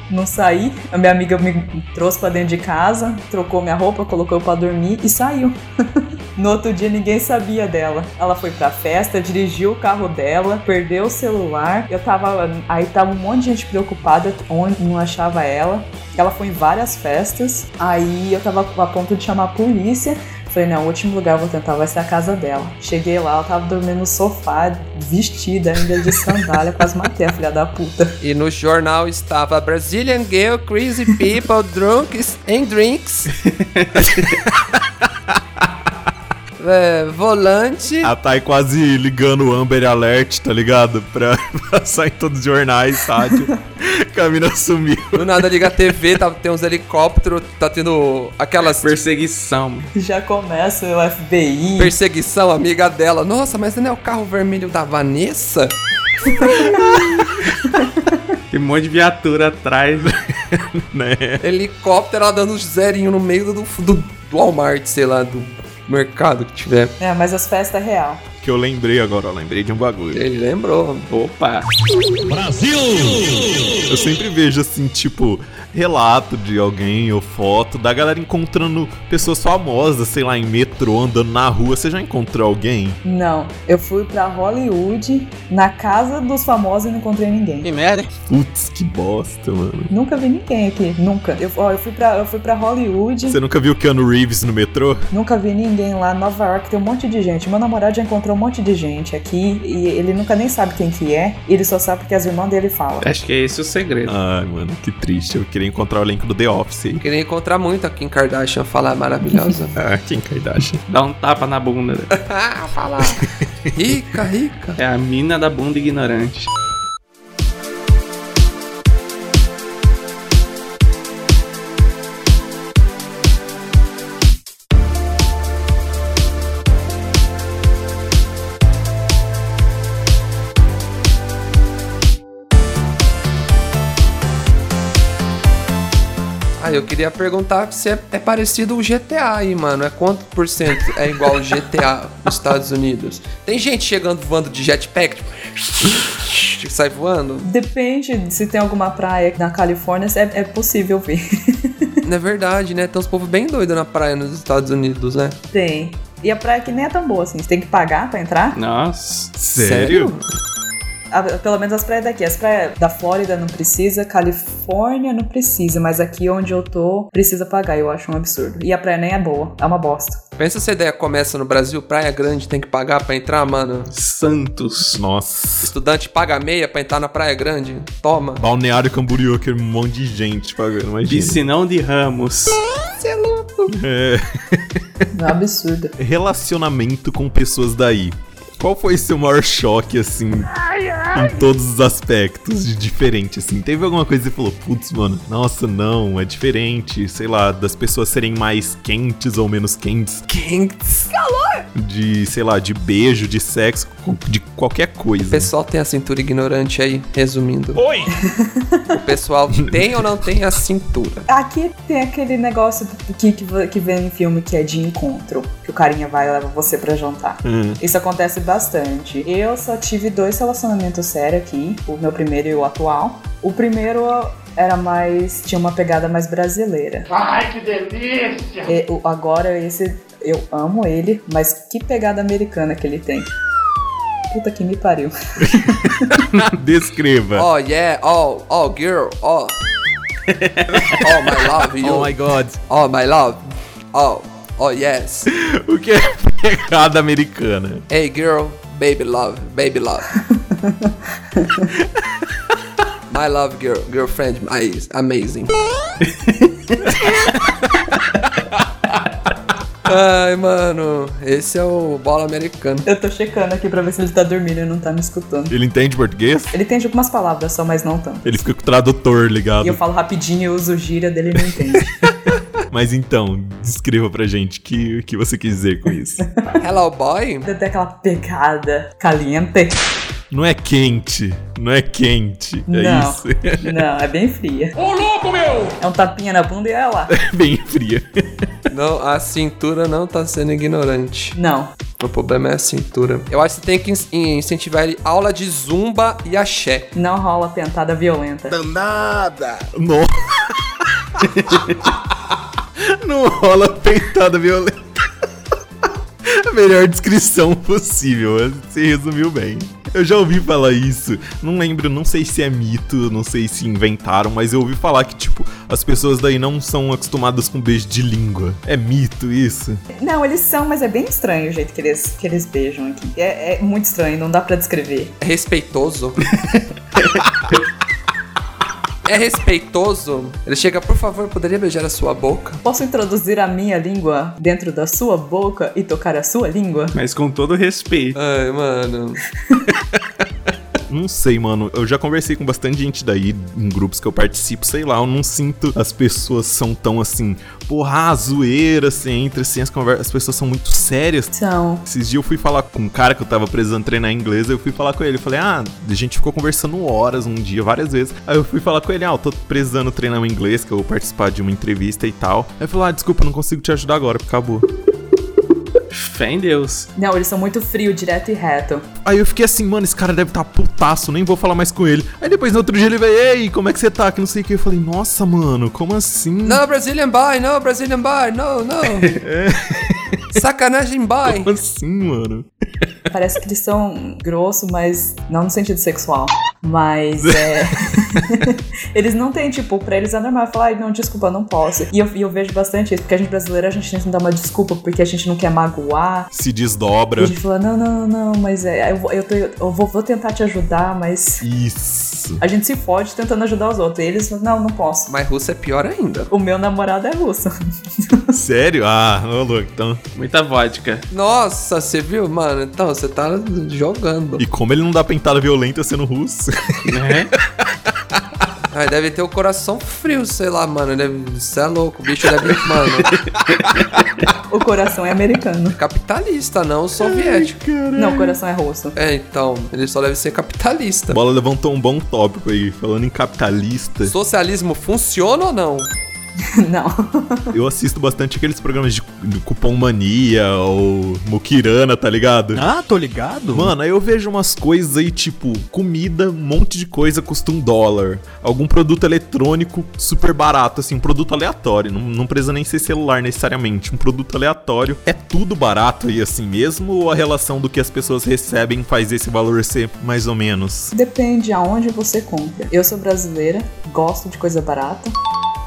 Não saí. A minha amiga me trouxe pra dentro de casa, trocou minha roupa, colocou pra dormir e saiu. No outro dia ninguém sabia dela. Ela foi pra festa, dirigiu o carro dela, perdeu o celular. Eu tava. Aí tava um monte de gente preocupada onde não achava ela. Ela foi em várias festas. Aí eu tava a ponto de chamar a polícia. Falei, não, o último lugar eu vou tentar vai ser a casa dela. Cheguei lá, ela tava dormindo no sofá, vestida ainda de sandália, quase matei a filha da puta. E no jornal estava Brazilian Girl, Crazy People, Drunks and Drinks. é, volante. A Thay quase ligando o Amber Alert, tá ligado? Pra passar em todos os jornais, rádio. Camila sumiu. Do nada liga a TV, tá, tem uns helicópteros, tá tendo aquelas Perseguição. Já começa o FBI. perseguição, amiga dela. Nossa, mas não é o carro vermelho da Vanessa? Tem um monte de viatura atrás. né? Helicóptero, ela dando zerinho no meio do, do, do Walmart, sei lá, do mercado que tiver. É, mas as festas é real. Que eu lembrei agora, ó, lembrei de um bagulho. Ele lembrou. Opa. Eu sempre vejo assim, tipo, relato de alguém ou foto da galera encontrando pessoas famosas, sei lá, em metrô, andando na rua. Você já encontrou alguém? Não, eu fui pra Hollywood, na casa dos famosos e não encontrei ninguém. Que merda, hein? Putz, que bosta, mano. Nunca vi ninguém aqui, nunca. Eu, ó, eu, fui, pra, eu fui pra Hollywood, Você nunca viu Keanu Reeves no metrô? nunca vi ninguém lá. Nova York tem um monte de gente. Meu namorado já encontrou um monte de gente aqui e ele nunca nem sabe quem que é. Ele só sabe porque as irmãs dele falam. Acho que é esse o segredo. Ai, mano, que triste. Eu queria encontrar o elenco do The Office. Queria encontrar muito a Kim Kardashian, falar maravilhosa. Ah, Kim Kardashian. Dá um tapa na bunda. né? falar. Rica, rica. É a mina da bunda ignorante. Ah, eu queria perguntar se é, é parecido o GTA aí, mano. É quanto por cento é igual o GTA nos Estados Unidos? Tem gente chegando voando de jetpack, tipo, que sai voando? Depende de se tem alguma praia na Califórnia, é, é possível ver. Não é verdade, né? Tem uns povos bem doidos na praia nos Estados Unidos, né? tem. E a praia aqui nem é tão boa assim. Você tem que pagar pra entrar. Nossa. Sério? Ah, pelo menos as praias daqui. As praias da Flórida não precisa, Califórnia não precisa, mas aqui onde eu tô precisa pagar. Eu acho um absurdo. E a praia nem é boa, é uma bosta. Pensa se a ideia começa no Brasil, praia grande tem que pagar pra entrar, mano. Santos. Nossa. Estudante paga meia pra entrar na praia grande. Toma. Balneário Camboriú, aquele monte de gente pagando, imagina. Piscinão de Ramos. É. É um absurdo. Relacionamento com pessoas daí. Qual foi seu maior choque, assim, em todos os aspectos de diferente, assim? Teve alguma coisa que você falou, putz, mano, nossa, não, é diferente, sei lá, das pessoas serem mais quentes ou menos quentes, Quentes. de, sei lá, de beijo, de sexo, de qualquer O coisa. pessoal tem a cintura ignorante aí, resumindo. Oi! O pessoal tem ou não tem a cintura? Aqui tem aquele negócio que, que, que vem em filme que é de encontro. Que o carinha vai e leva você pra jantar. Hum. Isso acontece bastante. Eu só tive dois relacionamentos sérios aqui, o meu primeiro e o atual. O primeiro era mais. tinha uma pegada mais brasileira. Ai, que delícia! E o- agora esse eu amo ele, mas que pegada americana que ele tem. Puta que me pariu. Descreva. Oh, yeah. Oh, oh, girl. Oh. Oh, my love. You. Oh my god. Oh, my love. Oh, oh, yes. O que é pegada americana? Hey, girl. Baby love. Baby love. my love, girl. Girlfriend is amazing. Ai, mano. Esse é o bola americano. Eu tô checando aqui pra ver se ele tá dormindo e não tá me escutando. Ele entende português? Ele entende algumas palavras só, mas não tanto. Ele fica com o tradutor ligado. E eu falo rapidinho e uso gíria dele e não entende. Mas então, descreva pra gente o que, que você quis dizer com isso. Hello, boy. Tem aquela pegada caliente. Não é quente, não é quente, é não, isso. não, é bem fria. Ô, louco, meu! É um tapinha na bunda e é lá. Bem fria. Não, a cintura não tá sendo ignorante. Não. O problema é a cintura. Eu acho que você tem que incentivar ele aula de zumba e axé. Não rola pentada violenta. Danada! Não. Não rola peitada violenta. A melhor descrição possível. Você resumiu bem. Eu já ouvi falar isso. Não lembro, não sei se é mito, não sei se inventaram, mas eu ouvi falar que, tipo, as pessoas daí não são acostumadas com beijo de língua. É mito isso? Não, eles são, mas é bem estranho o jeito que eles, que eles beijam aqui. É, é muito estranho, não dá pra descrever. É respeitoso. é respeitoso, ele chega, por favor, poderia beijar a sua boca? Posso introduzir a minha língua dentro da sua boca e tocar a sua língua? Mas com todo respeito. Ai, mano. Não sei, mano. Eu já conversei com bastante gente daí, em grupos que eu participo, sei lá, eu não sinto as pessoas são tão assim, porra, zoeira, assim, entre assim, as conversas, as pessoas são muito sérias. São. Esses dias eu fui falar com um cara que eu tava precisando treinar inglês, eu fui falar com ele, eu falei, ah, a gente ficou conversando horas um dia, várias vezes. Aí eu fui falar com ele, ah, eu tô precisando treinar o inglês, que eu vou participar de uma entrevista e tal. Aí ele falou, ah, desculpa, não consigo te ajudar agora, acabou. Fé em Deus. Não, eles são muito frio, direto e reto. Aí eu fiquei assim, mano, esse cara deve tá putaço, nem vou falar mais com ele. Aí depois no outro dia ele veio, ei, como é que você tá? Que não sei o que. Eu falei, nossa, mano, como assim? No Brazilian boy, no Brazilian boy, no, no. Sacanagem boy. Como assim, mano? Parece que eles são grossos, mas não no sentido sexual. Mas é. eles não têm, tipo, pra eles é normal falar, ai, não, desculpa, não posso. E eu, e eu vejo bastante isso, porque a gente brasileira, a gente tenta dar uma desculpa porque a gente não quer magoar. Se E desdobra. a gente fala, não, não, não, mas é, eu, vou- eu, tô- eu vou, vou tentar te ajudar, mas Isso. a gente se fode tentando ajudar os outros. E eles falam, não, não posso. Mas russo é pior ainda. O meu namorado é russo. Sério? Ah, ô louco, então. Muita vodka. Nossa, você viu, mano? Então, você tá jogando. E como ele não dá pentada violenta sendo russo? Né? Ai, deve ter o coração frio, sei lá, mano. Você é louco, o bicho deve. Mano, o coração é americano. capitalista, não soviético. Não, o coração é russo. É, então, ele só deve ser capitalista. Bola levantou um bom tópico aí, falando em capitalista. Socialismo funciona ou não? Não. Eu assisto bastante aqueles programas de, de Cupom Mania ou Mukirana, tá ligado? Ah, tô ligado. Mano, aí eu vejo umas coisas aí, tipo, comida, um monte de coisa custa um dólar. Algum produto eletrônico super barato, assim, um produto aleatório. Não, não precisa nem ser celular necessariamente. Um produto aleatório. É tudo barato aí assim mesmo? Ou a relação do que as pessoas recebem faz esse valor ser mais ou menos? Depende aonde você compra. Eu sou brasileira, gosto de coisa barata.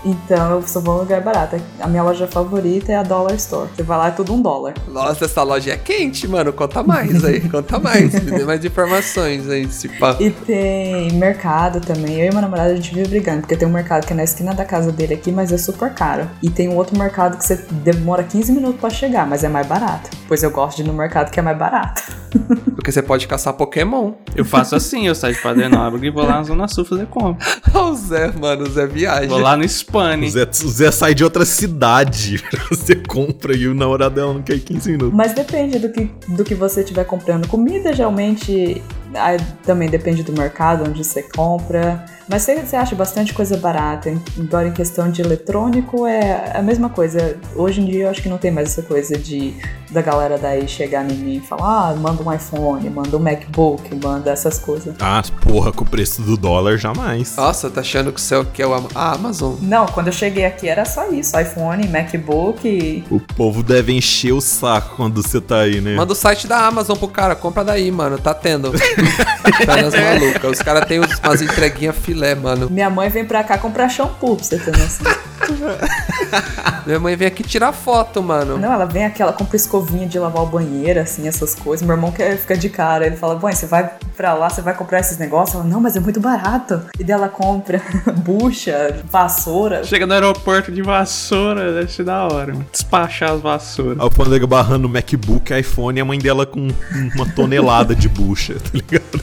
Então eu só vou em lugar barato. A minha loja favorita é a Dollar Store. Você vai lá é tudo um dólar. Nossa, essa loja é quente, mano. Conta mais aí, conta mais. Me dê mais informações aí, se pá. E tem mercado também. Eu e meu namorado a gente vive brigando, porque tem um mercado que é na esquina da casa dele aqui, mas é super caro. E tem um outro mercado que você demora 15 minutos pra chegar, mas é mais barato. Pois eu gosto de ir no mercado que é mais barato. Porque você pode caçar Pokémon. Eu faço assim, eu saio de Padre Nóbrega e vou lá na Zona Sul fazer compra. Olha o Zé, mano, o Zé viaja. Vou lá no O Spani. Zé, o Zé sai de outra cidade. Você compra e o namorado dela não quer ir 15 minutos. Mas depende do que, do que você estiver comprando. Comida geralmente ah, também depende do mercado onde você compra. Mas você, você acha bastante coisa barata. Embora em questão de eletrônico é a mesma coisa. Hoje em dia eu acho que não tem mais essa coisa de da galera daí chegar em mim e falar: ah, manda um iPhone, manda um MacBook, manda essas coisas. Ah, porra, com o preço do dólar, jamais. Nossa, tá achando que o seu que é o Am- a Amazon? Não, quando eu cheguei aqui era só isso: iPhone, MacBook. e- O povo deve encher o saco quando você tá aí, né? Manda o site da Amazon pro cara, compra daí, mano. Tá tendo. Pernas malucas. Os caras têm umas entreguinhas filé, mano. Minha mãe vem pra cá comprar shampoo, pra você ter noção. Minha mãe vem aqui tirar foto, mano. Não, ela vem aqui, ela compra escovinha de lavar o banheiro, assim, essas coisas. Meu irmão quer ficar de cara. Ele fala, mãe, você vai pra lá, você vai comprar esses negócios? Ela, não, mas é muito barato. E daí ela compra bucha, vassoura. Chega no aeroporto de vassoura, deve ser da hora. mano. Despachar as vassouras. A alfândega barrando MacBook, iPhone e a mãe dela com uma tonelada de bucha, tá ligado?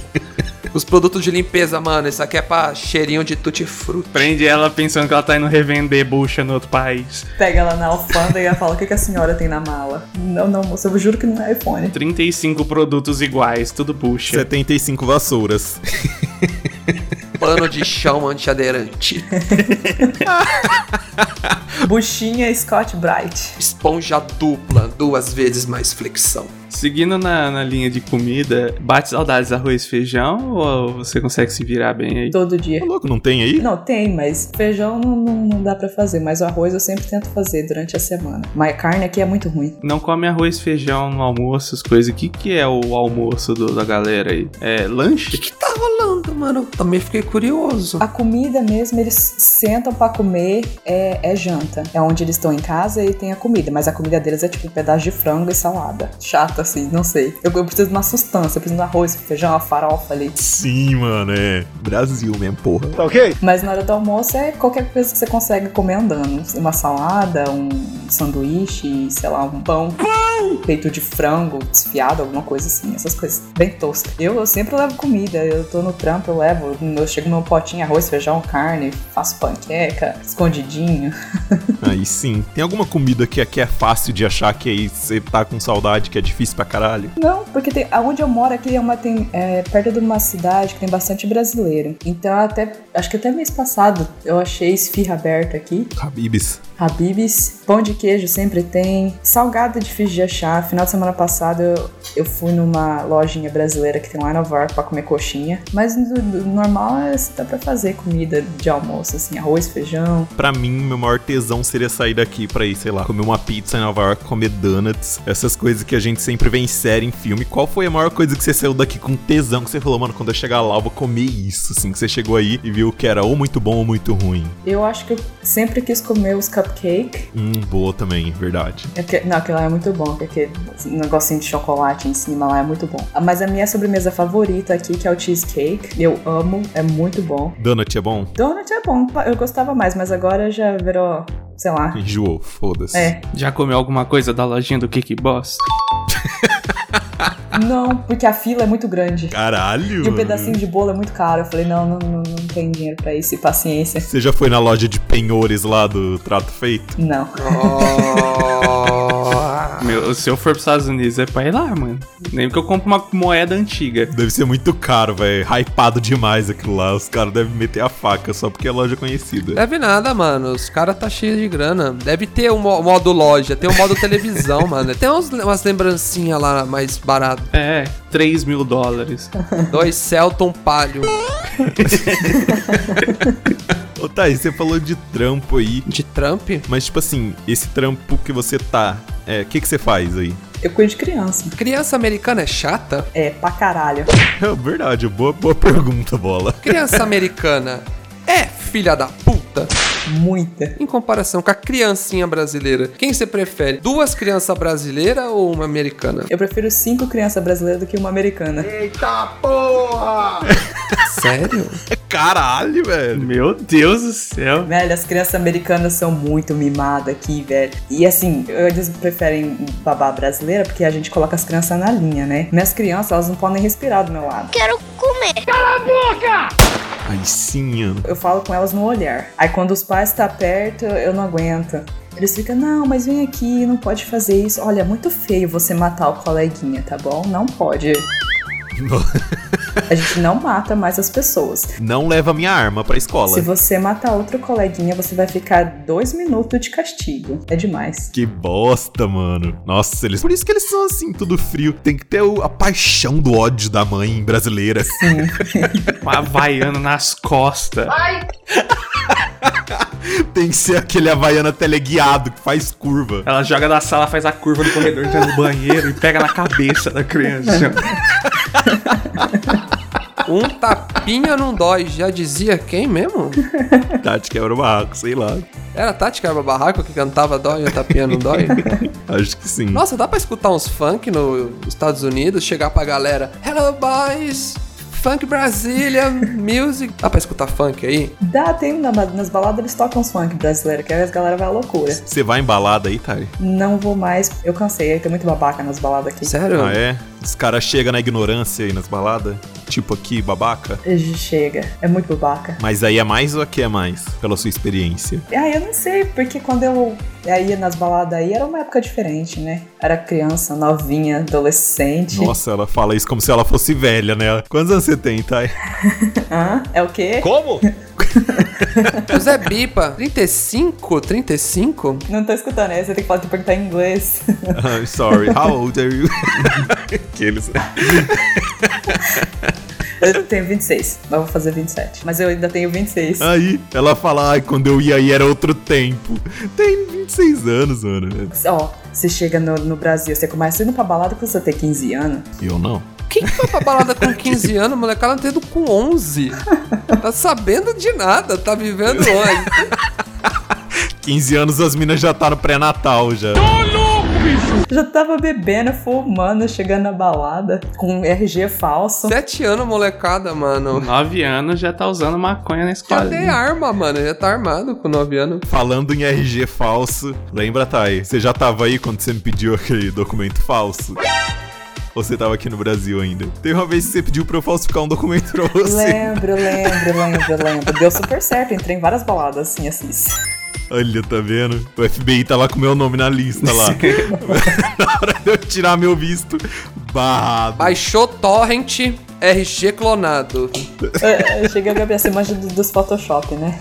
Os produtos de limpeza, mano. Isso aqui é pra cheirinho de tutti-frutti. Prende ela pensando que ela tá indo revender bucha no outro país. Pega ela na alfândega e ela fala, o que, que a senhora tem na mala? Não, não, moça, eu juro que não é iPhone. 35 produtos iguais, tudo bucha. 75 vassouras. Pano de chão antiaderente. Buchinha Scott Bright. Esponja dupla, duas vezes mais flexão. Seguindo na, na linha de comida, bate saudades arroz e feijão ou você consegue se virar bem aí? Todo dia. Tá louco, não tem aí? Não, tem, mas feijão não, não, não dá pra fazer. Mas o arroz eu sempre tento fazer durante a semana. Mas carne aqui é muito ruim. Não come arroz e feijão no almoço, as coisas. O que, que é o almoço do- da galera aí? É lanche? O que tá rolando, mano? Também fiquei curioso. A comida mesmo, eles sentam pra comer, é, é janta. É onde eles estão em casa e tem a comida. Mas a comida deles é tipo um pedaço de frango e salada. Chata. Assim, não sei. Eu, eu preciso de uma sustância, eu preciso de arroz, feijão, uma farofa ali. Sim, mano, é. Brasil mesmo, porra. Tá ok? Mas na hora do almoço é qualquer coisa que você consegue comer andando. Uma salada, um sanduíche, sei lá, um pão. Peito de frango desfiado, alguma coisa assim, essas coisas bem toscas. Eu, eu sempre levo comida, eu tô no trampo, eu levo, eu chego no potinho, arroz, feijão, carne, faço panqueca, escondidinho. Aí sim. Tem alguma comida que aqui é fácil de achar que aí você tá com saudade, que é difícil pra caralho? Não, porque tem, aonde eu moro aqui é uma tem é, perto de uma cidade que tem bastante brasileiro. Então até acho que até mês passado eu achei esfirra aberta aqui. Habibs. Habibs, pão de queijo sempre tem. Salgado é difícil de achar. Final de semana passado eu, eu fui numa lojinha brasileira que tem lá em Nova York pra comer coxinha. Mas no, no normal é, dá pra fazer comida de almoço, assim, arroz, feijão. Pra mim, meu maior tesão seria sair daqui pra ir, sei lá, comer uma pizza em Nova York, comer donuts, essas coisas que a gente sempre vê em série, em filme. Qual foi a maior coisa que você saiu daqui com tesão que você falou, mano, quando eu chegar lá eu vou comer isso, assim, que você chegou aí e viu que era ou muito bom ou muito ruim? Eu acho que eu sempre quis comer os cupcakes. Hum, boa também, verdade. É que- não, aquilo lá é muito bom, porque um negocinho de chocolate em cima lá é muito bom. Mas a minha sobremesa favorita aqui, que é o cheesecake, eu amo, é muito bom. Donut é bom? Donut é bom, eu gostava mais, mas agora já virou, sei lá. Enjoou, foda-se. É, Já comeu alguma coisa da lojinha do Kiki Boss? Não, porque a fila é muito grande. Caralho! E o pedacinho de bolo é muito caro. Eu falei, não, não, não, não tem dinheiro pra isso e paciência. Você já foi na loja de penhores lá do Trato Feito? Não. Meu, se eu for pros Estados Unidos é pra ir lá, mano. Nem que eu compre uma moeda antiga. Deve ser muito caro, velho. Hypado demais aquilo lá. Os caras devem meter a faca só porque é loja conhecida. Deve nada, mano. Os caras tá cheio de grana. Deve ter um mo- modo loja, tem um modo televisão, mano. Tem uns- umas lembrancinhas lá mais barato. É, 3 mil dólares. Dois Celton Palio. Ô, Thaís, você falou de trampo aí. De Trump? Mas, tipo assim, esse trampo que você tá, o que, que você faz aí? Eu cuido de criança. Criança americana é chata? É, pra caralho. É verdade, boa, boa pergunta, bola. Criança americana é filha da puta? Muita. Em comparação com a criancinha brasileira, quem você prefere? Duas crianças brasileiras ou uma americana? Eu prefiro cinco crianças brasileiras do que uma americana. Eita porra! Sério? Caralho, velho. Meu Deus do céu. Velho, as crianças americanas são muito mimadas aqui, velho. E assim, eles preferem babá brasileira porque a gente coloca as crianças na linha, né? Minhas crianças, elas não podem respirar do meu lado. Quero comer. Aí sim, Ana. Eu falo com elas no olhar. Aí quando os pais estão perto, eu não aguento. Eles ficam, não, mas vem aqui, não pode fazer isso. Olha, é muito feio você matar o coleguinha, tá bom? Não pode. A gente não mata mais as pessoas. Não leva minha arma pra escola. Se você matar outro coleguinha, você vai ficar dois minutos de castigo. É demais. Que bosta, mano. Nossa, eles. Por isso que eles são assim, tudo frio. Tem que ter o- a paixão do ódio da mãe brasileira. Sim. Uma havaiana nas costas. Ai, Tem que ser aquele havaiana teleguiado que faz curva. Ela joga da sala, faz a curva no corredor, entra no banheiro e pega na cabeça da criança. Um tapinha não dói, já dizia quem mesmo? Tati quebra o barraco, sei lá. Era a Tati Carba Barraco que cantava Dói, um tapinha não dói? Acho que sim. Nossa, dá pra escutar uns funk nos Estados Unidos, chegar pra galera, Hello boys, funk Brasília, music. Dá pra escutar funk aí? Dá, tem na- nas baladas eles tocam os funk brasileiros, que aí as galera vai à loucura. Você vai embalada aí, Thay? Não vou mais, eu cansei, tem muito babaca nas baladas aqui. Sério? Ah, é? Os caras chegam na ignorância aí nas baladas? Tipo aqui, babaca? Chega, é muito babaca. Mas aí é mais ou aqui é mais? Pela sua experiência? Ah, eu não sei, porque quando eu ia nas baladas aí era uma época diferente, né? Era criança, novinha, adolescente. Nossa, ela fala isso como se ela fosse velha, né? Quantos anos você tem, Thay? Hã? É o quê? Como? José Bipa, 35? 35? Não tô escutando, aí você tem que falar de perguntar em inglês. I'm sorry, how old are you? Aqueles. Eu tenho 26, mas vou fazer 27. Mas eu ainda tenho 26. Aí, ela fala, ai, quando eu ia aí era outro tempo. Tem 26 anos, mano. Ó, você chega no, no Brasil, você começa indo pra balada quando você tem 15 anos. Eu não. Quem que foi pra balada com 15 anos, molecada tá tendo com 11? Tá sabendo de nada, tá vivendo onde? 15 anos as minas já tá no pré-natal já. Ô louco, bicho! Já tava bebendo, fumando, chegando na balada, com RG falso. Sete anos, molecada, mano. Nove anos já tá usando maconha na Já escola. tem arma, mano. Já tá armado com nove anos. Falando em RG falso, lembra, Thay? Você já tava aí quando você me pediu aquele documento falso? Ou você tava aqui no Brasil ainda? Teve uma vez que você pediu pra eu falsificar um documento pra você. Lembro, lembro, lembro, lembro. Deu super certo, entrei em várias baladas assim, assim. Olha, tá vendo? O FBI tá lá com meu nome na lista lá. na hora de eu tirar meu visto, barrado. Baixou torrent RG clonado. Eu, eu cheguei a ver essa imagem do- dos Photoshop, né?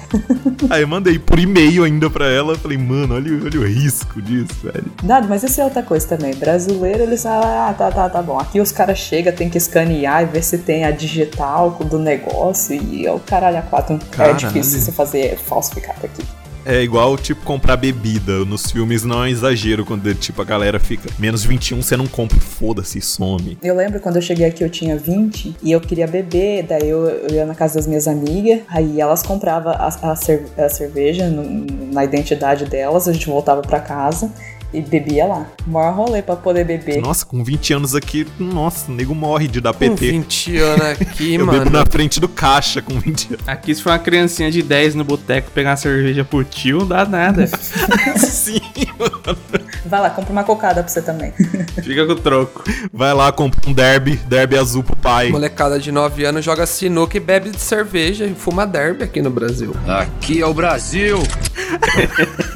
Aí eu mandei por e-mail ainda pra ela. Falei, mano, olha, o- olha o risco disso, velho. Dado, mas isso é outra coisa também. Brasileiro, eles falam, ah, tá, tá, tá bom. Aqui os caras chegam, tem que escanear e ver se tem a digital do negócio e é o caralho a quatro. Caralho. É difícil você fazer falsificado aqui. É igual, tipo, comprar bebida. Nos filmes não é exagero quando, tipo, a galera fica menos 21, você não compra, foda-se, some. Eu lembro quando eu cheguei aqui eu tinha 20 e eu queria beber, daí eu, eu ia na casa das minhas amigas, aí elas compravam a, a cer- a cerveja no- na identidade delas, a gente voltava pra casa e bebia lá. Maior rolê pra poder beber. Nossa, com 20 anos aqui, nossa, o nego morre de dar Com PT. 20 anos aqui, eu mano. bebo na frente do caixa com 20 anos. Aqui se for uma criancinha de 10 no boteco pegar uma cerveja pro tio, não dá nada. Sim, mano. Vai lá, compra uma cocada pra você também. Fica com o troco. Vai lá, compra um derby, derby azul pro pai. Molecada de 9 anos joga sinuca e bebe de cerveja e fuma derby aqui no Brasil. Aqui é o Brasil.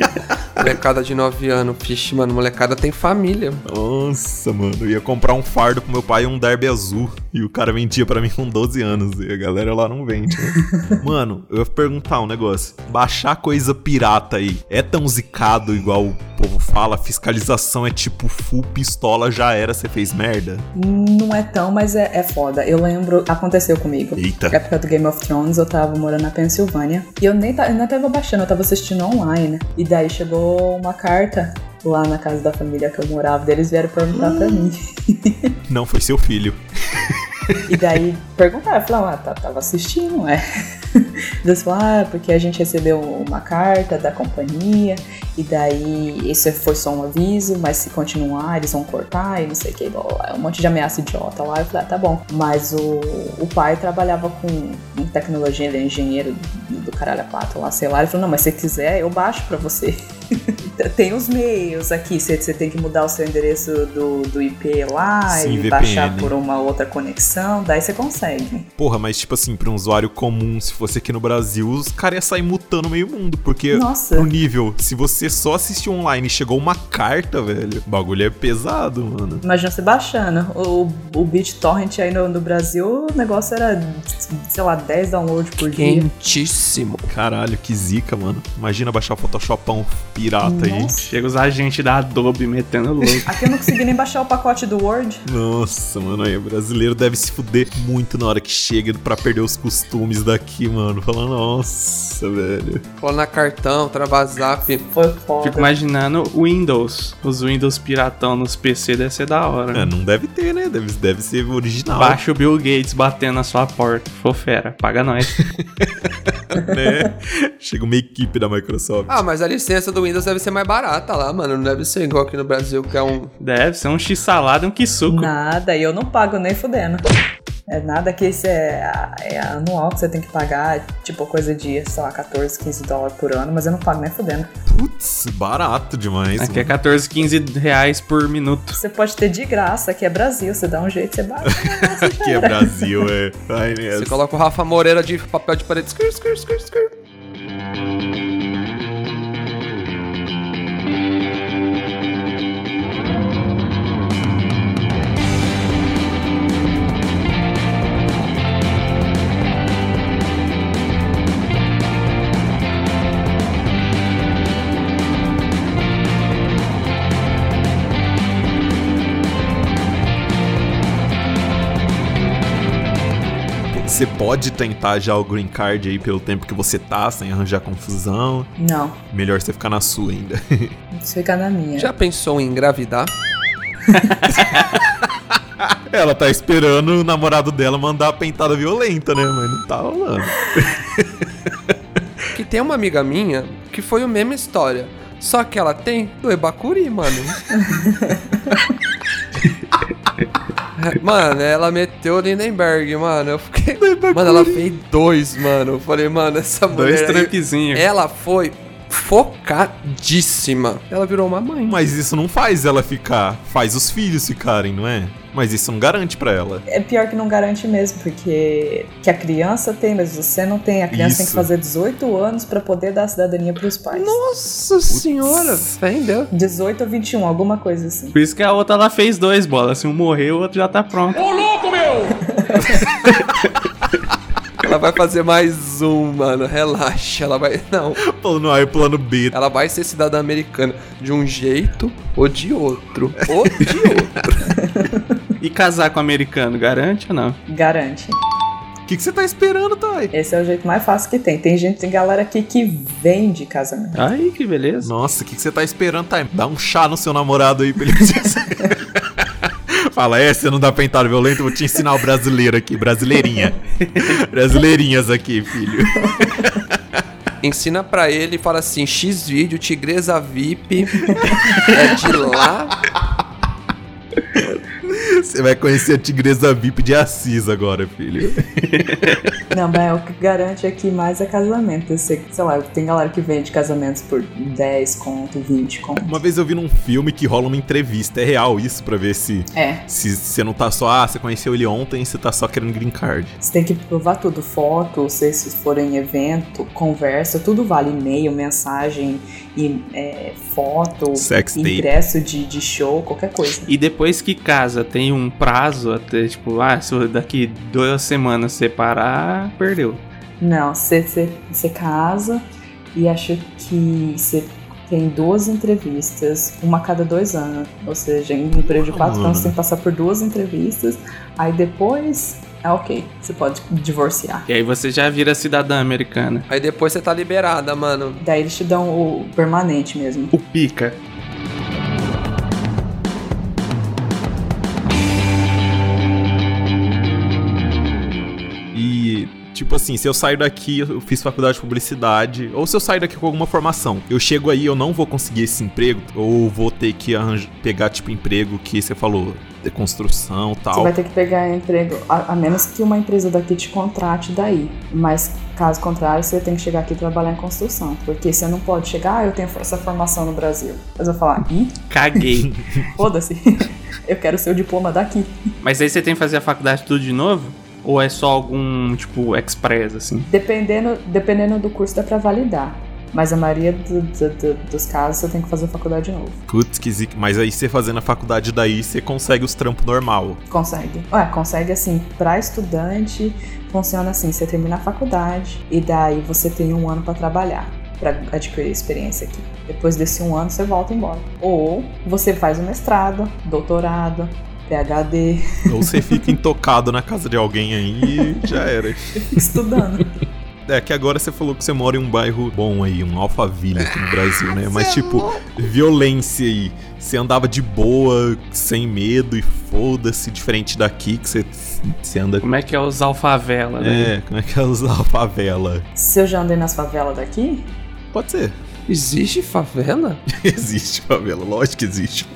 Molecada de 9 anos. Vixe, mano, molecada tem família. Nossa, mano, eu ia comprar um fardo pro meu pai e um derby azul. E o cara vendia pra mim com 12 anos. E a galera lá não vende. né? mano, eu ia perguntar um negócio. Baixar coisa pirata aí é tão zicado igual o povo fala? Fiscalização é tipo full pistola, já era, você fez merda? Não é tão, mas é, é foda. Eu lembro, aconteceu comigo. Eita. Na época do Game of Thrones, eu tava morando na Pensilvânia. E eu nem, eu nem tava baixando, eu tava assistindo online. E daí chegou uma carta lá na casa da família que eu morava. Eles vieram perguntar pra mim. Não, foi seu filho. E daí perguntaram, falaram, ah, tá, tava assistindo, é. Eles falaram, ah, porque a gente recebeu uma carta da companhia, e daí isso foi só um aviso, mas se continuar, eles vão cortar e não sei o que, blá, blá, um monte de ameaça idiota lá. Eu falei, ah, tá bom. Mas o, o pai trabalhava com com tecnologia, ele é engenheiro do, do caralho a quatro lá, sei lá. Ele falou, não, mas se quiser, eu baixo pra você. tem os meios aqui, você, você tem que mudar o seu endereço do, do IP lá Sim, e VPN. baixar por uma outra conexão, daí você consegue. Porra, mas tipo assim, pra um usuário comum, se fosse aqui no Brasil, os caras iam sair mutando meio mundo. Porque Nossa. pro nível, se você só assistiu online e chegou uma carta, velho, o bagulho é pesado, mano. Imagina você baixando. O, o BitTorrent aí no, no Brasil, o negócio era, sei lá, 10 downloads por dia. Quentíssimo. Caralho, que zica, mano. Imagina baixar o Photoshopão pirata aí. Nossa. Chega os agentes da Adobe metendo louco. Aqui eu não consegui nem baixar o pacote do Word. Nossa, mano, aí o brasileiro deve se fuder muito na hora que chega pra perder os costumes daqui, mano. Falar, nossa, velho. Clonar cartão, travar zap. Foi foda. Fico imaginando o Windows. Os Windows piratão nos PC deve ser da hora. É, não deve ter, né? Deve, deve ser original. Baixa o Bill Gates batendo na sua porta. Fofera, paga nós. né? Chega uma equipe da Microsoft. Ah, mas a licença do Windows deve ser mais barata lá, mano. Não deve ser igual aqui no Brasil, que é um. Deve ser um x-salada e um quisuco. Nada, e eu não pago nem fudendo. É nada que isso é, é anual que você tem que pagar, tipo coisa de, sei lá, 14, 15 dólares por ano, mas eu não pago nem fudendo. Putz, barato demais. Aqui é mano. 14, 15 reais por minuto. Você pode ter de graça, que é Brasil, você dá um jeito, você baixa. Aqui é Brasil, é. Ai, Você coloca o Rafa Moreira de papel de parede. Skr, skr, skr, skr. Você pode tentar já o green card aí pelo tempo que você tá, sem arranjar confusão. Não, Melhor você ficar na sua ainda. isso fica na minha. Já pensou em engravidar? Ela tá esperando o namorado dela mandar a pentada violenta, né? Mas não tá rolando. que tem uma amiga minha que foi a mesma história. Só que ela tem do Ebacuri, mano. Mano, ela meteu o Lindenberg, mano. Eu fiquei. Mano, ela fez dois, mano. Eu falei, mano, essa mulher. Dois trampzinhos. Ela foi focadíssima. Ela virou uma mãe. Mas isso não faz ela ficar. Faz os filhos ficarem, não é? Mas isso não garante pra ela. É pior que não garante mesmo, porque que a criança tem, mas você não tem. A criança tem que Isso. fazer 18 anos pra poder dar a cidadania pros pais. Nossa senhora, entendeu? 18 ou 21, alguma coisa assim. Por isso que a outra ela fez dois bolas. Se um morrer, o outro já tá pronto. Ô louco, meu! Ela vai fazer mais um, mano. Relaxa. Ela vai. Não. Plano A e plano B. Ela vai ser cidadã americana de um jeito ou de outro. Ou de outro. E casar com americano, garante ou não? Garante. O que, que você tá esperando, Thay? Esse é o jeito mais fácil que tem. Tem gente, tem galera aqui que vende casamento. Aí, que beleza. Nossa, o que, que você tá esperando, Thay? Dá um chá no seu namorado aí pra ele Fala, é, você não dá pentada violento, eu vou te ensinar o brasileiro aqui, brasileirinha. Brasileirinhas aqui, filho. Ensina pra ele e fala assim: X vídeo, Tigresa VIP. é de lá. Você vai conhecer a tigresa VIP de Assis agora, filho. Não, mas o que garante aqui mais é casamento. Eu sei, sei lá, tem galera que vende casamentos por 10 conto, 20 conto. Uma vez eu vi num filme que rola uma entrevista. É real isso pra ver se É, se você não tá só, ah, você conheceu ele ontem, você tá só querendo green card. você tem que provar tudo. Foto, se se for em evento, conversa, tudo vale. E-mail, mensagem, e, é, foto, Sex tape. ingresso de, de show, qualquer coisa. E depois que casa, tem um prazo até, tipo, ah, se daqui duas semanas separar, perdeu. Não, você, casa e acho que você tem duas entrevistas, uma a cada dois anos. Ou seja, em um período de quatro Mano. anos você tem que passar por duas entrevistas, aí depois é ok, você pode divorciar. E aí você já vira cidadã americana. Aí depois você tá liberada, mano. Daí eles te dão o permanente mesmo. O pica. Tipo assim, se eu sair daqui, eu fiz faculdade de publicidade, ou se eu sair daqui com alguma formação, eu chego aí, eu não vou conseguir esse emprego, ou vou ter que pegar, tipo, emprego que você falou, de construção e Você tal. vai ter que pegar emprego, a, a menos que uma empresa daqui te contrate daí. Mas caso contrário, você tem que chegar aqui e trabalhar em construção. Porque você não pode chegar, ah, eu tenho essa formação no Brasil. Mas eu vou falar, ih, Caguei. foda-se, eu quero o seu diploma daqui. Mas aí você tem que fazer a faculdade tudo de novo? Ou é só algum, tipo, express, assim? Dependendo, dependendo do curso, dá pra validar. Mas a maioria do- do- do- dos casos você tem que fazer faculdade de novo. Putz, que zica. Mas aí você fazendo a faculdade daí, você consegue os trampos normal. Consegue. Ué, consegue assim, pra estudante, funciona assim: você termina a faculdade e daí você tem um ano pra trabalhar, pra adquirir experiência aqui. Depois desse um ano, você volta embora. Ou você faz um mestrado, doutorado, PhD, Ou você fica intocado na casa de alguém aí e já era. estudando. É que agora você falou que você mora em um bairro bom aí, um Alphaville aqui no Brasil, né? Mas tipo, violência aí. Você andava de boa, sem medo e foda-se, diferente daqui que você, você anda. Como é que é os alfavela, né? É, como é que é usar a favela? Se eu já andei nas favelas daqui, Pode ser. Existe favela? Existe favela, lógico que existe.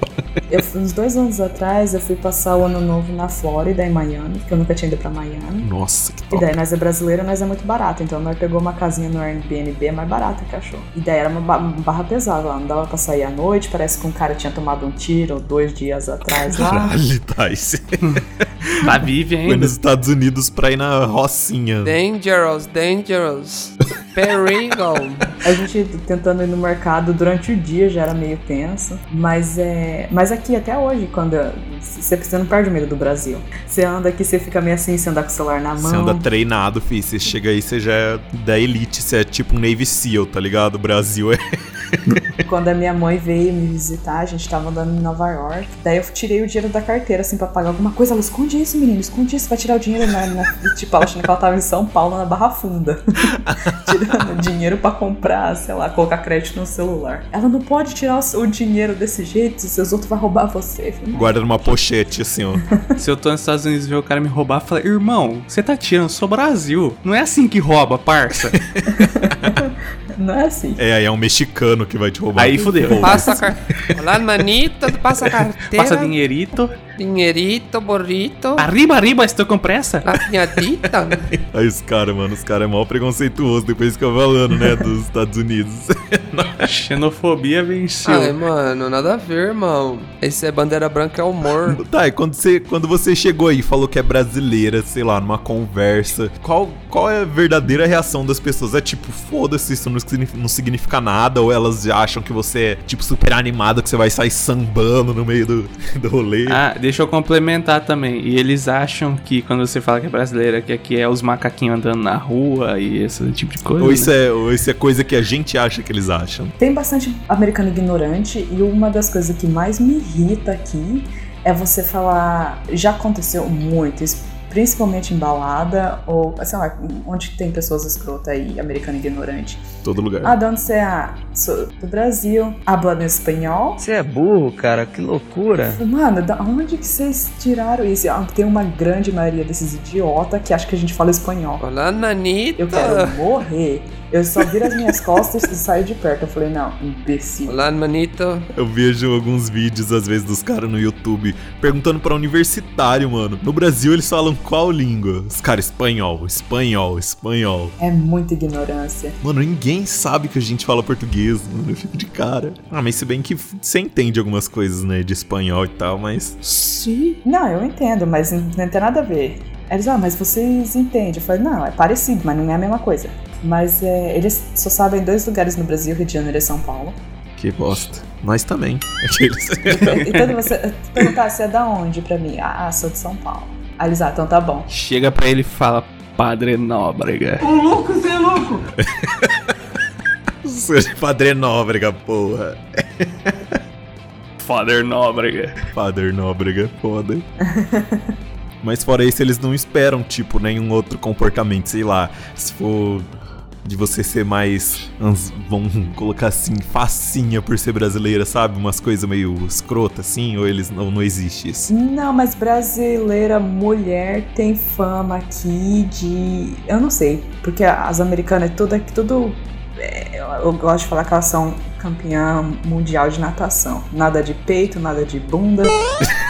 eu, fui- uns dois anos atrás, eu fui passar o ano novo na Flórida, em Miami, porque eu nunca tinha ido pra Miami. Nossa, que E top. daí nós é brasileiro, nós é muito barato. Então nós pegou uma casinha no Airbnb mais barata que achou. E daí era uma ba- uma barra pesada lá, não dava pra sair à noite. Parece que um cara tinha tomado um tiro dois dias atrás lá. Caralho, Thais. Tá vive Foi ainda. nos Estados Unidos pra ir na Rocinha. Dangerous, dangerous. Perigo. A gente tentando ir no mercado durante o dia já era meio tenso. Mas é. Mas aqui até hoje, quando. Você, você não perde o medo do Brasil. Você anda aqui, você fica meio assim, você anda com o celular na mão. Você anda treinado, fi. Você chega aí, você já é da elite. Você é tipo um Navy SEAL, tá ligado? O Brasil é. Quando a minha mãe veio me visitar, a gente tava andando em Nova York. Daí eu tirei o dinheiro da carteira, assim, pra pagar alguma coisa. Ela, esconde isso, menino, esconde isso. Vai tirar o dinheiro na... na- Tipo, ela achando que ela tava em São Paulo, na Barra Funda. Dinheiro pra comprar, sei lá, colocar crédito no celular. Ela não pode tirar o, dinheiro desse jeito, se os outros vão roubar você. Guarda numa pochete, assim, ó. Se eu tô nos Estados Unidos e ver o cara me roubar, eu falo, irmão, você tá tirando, eu sou Brasil. Não é assim que rouba, parça. Não é assim. É, aí é um mexicano que vai te roubar. Aí fudeu. Passa a carteira. Olá, manito, passa a carteira. Passa dinheirito. Dinheirito, burrito. Arriba, arriba, estou com pressa. La. Aí os caras, mano, os caras é mó preconceituoso depois fica falando, né, dos Estados Unidos. A xenofobia venceu. Ai, mano, nada a ver, irmão. Esse é bandeira branca é humor. Tá, e quando você, quando você chegou aí e falou que é brasileira, sei lá, numa conversa, qual, qual é a verdadeira reação das pessoas? É tipo, foda-se, isso não significa, não significa nada, ou elas acham que você é, tipo, super animado, que você vai sair sambando no meio do, do rolê? Ah, deixa eu complementar também. E eles acham que quando você fala que é brasileira, que aqui é os macaquinhos andando na rua e esse tipo de coisa. ou, né? isso é, ou isso é coisa que a gente acha que eles acham? Tem bastante americano ignorante e uma das coisas que mais me irrita aqui é você falar. Já aconteceu muito, isso, principalmente em balada ou, sei lá, onde tem pessoas escrotas e americano ignorante. Todo lugar. Ah, de onde você é? Sou do Brasil. Hablando espanhol? Você é burro, cara, que loucura. Mano, da onde que vocês tiraram isso? Ah, Tem uma grande maioria desses idiotas que acham que a gente fala espanhol. Olá, nanita. Eu quero morrer. Eu só viro as minhas costas e saio de perto. Eu falei, não, imbecil. Olá, manito. Eu vejo alguns vídeos, às vezes, dos caras no YouTube perguntando pra universitário, mano. No Brasil eles falam qual língua? Os caras, espanhol, espanhol, espanhol. É muita ignorância. Mano, ninguém sabe que a gente fala português, mano. Eu fico de cara. Ah, mas se bem que você entende algumas coisas, né, de espanhol e tal, mas. Sim. Não, eu entendo, mas não não tem nada a ver. Eles, ah, mas vocês entendem? Eu falei, não, é parecido, mas não é a mesma coisa. Mas é, eles só sabem dois lugares no Brasil, Rio de Janeiro e São Paulo. Que bosta. Nós também. Aqueles. Então você perguntar, você é da onde pra mim? Ah, sou de São Paulo. Aí eles, ah, então tá bom. Chega pra ele e fala, Padre Nóbrega. Seja Padre Nóbrega, porra. Father Nóbrega. Padre Nóbrega, foda. Mas fora isso, eles não esperam, tipo, nenhum outro comportamento, sei lá. Se for de você ser mais, vamos colocar assim, facinha por ser brasileira, sabe? Umas coisas meio escrota assim, ou eles não, não existe isso? Não, mas brasileira mulher tem fama aqui de. Eu não sei, porque as americanas, tudo aqui, tudo. é, Eu gosto de falar que elas são campeã mundial de natação. Nada de peito, nada de bunda.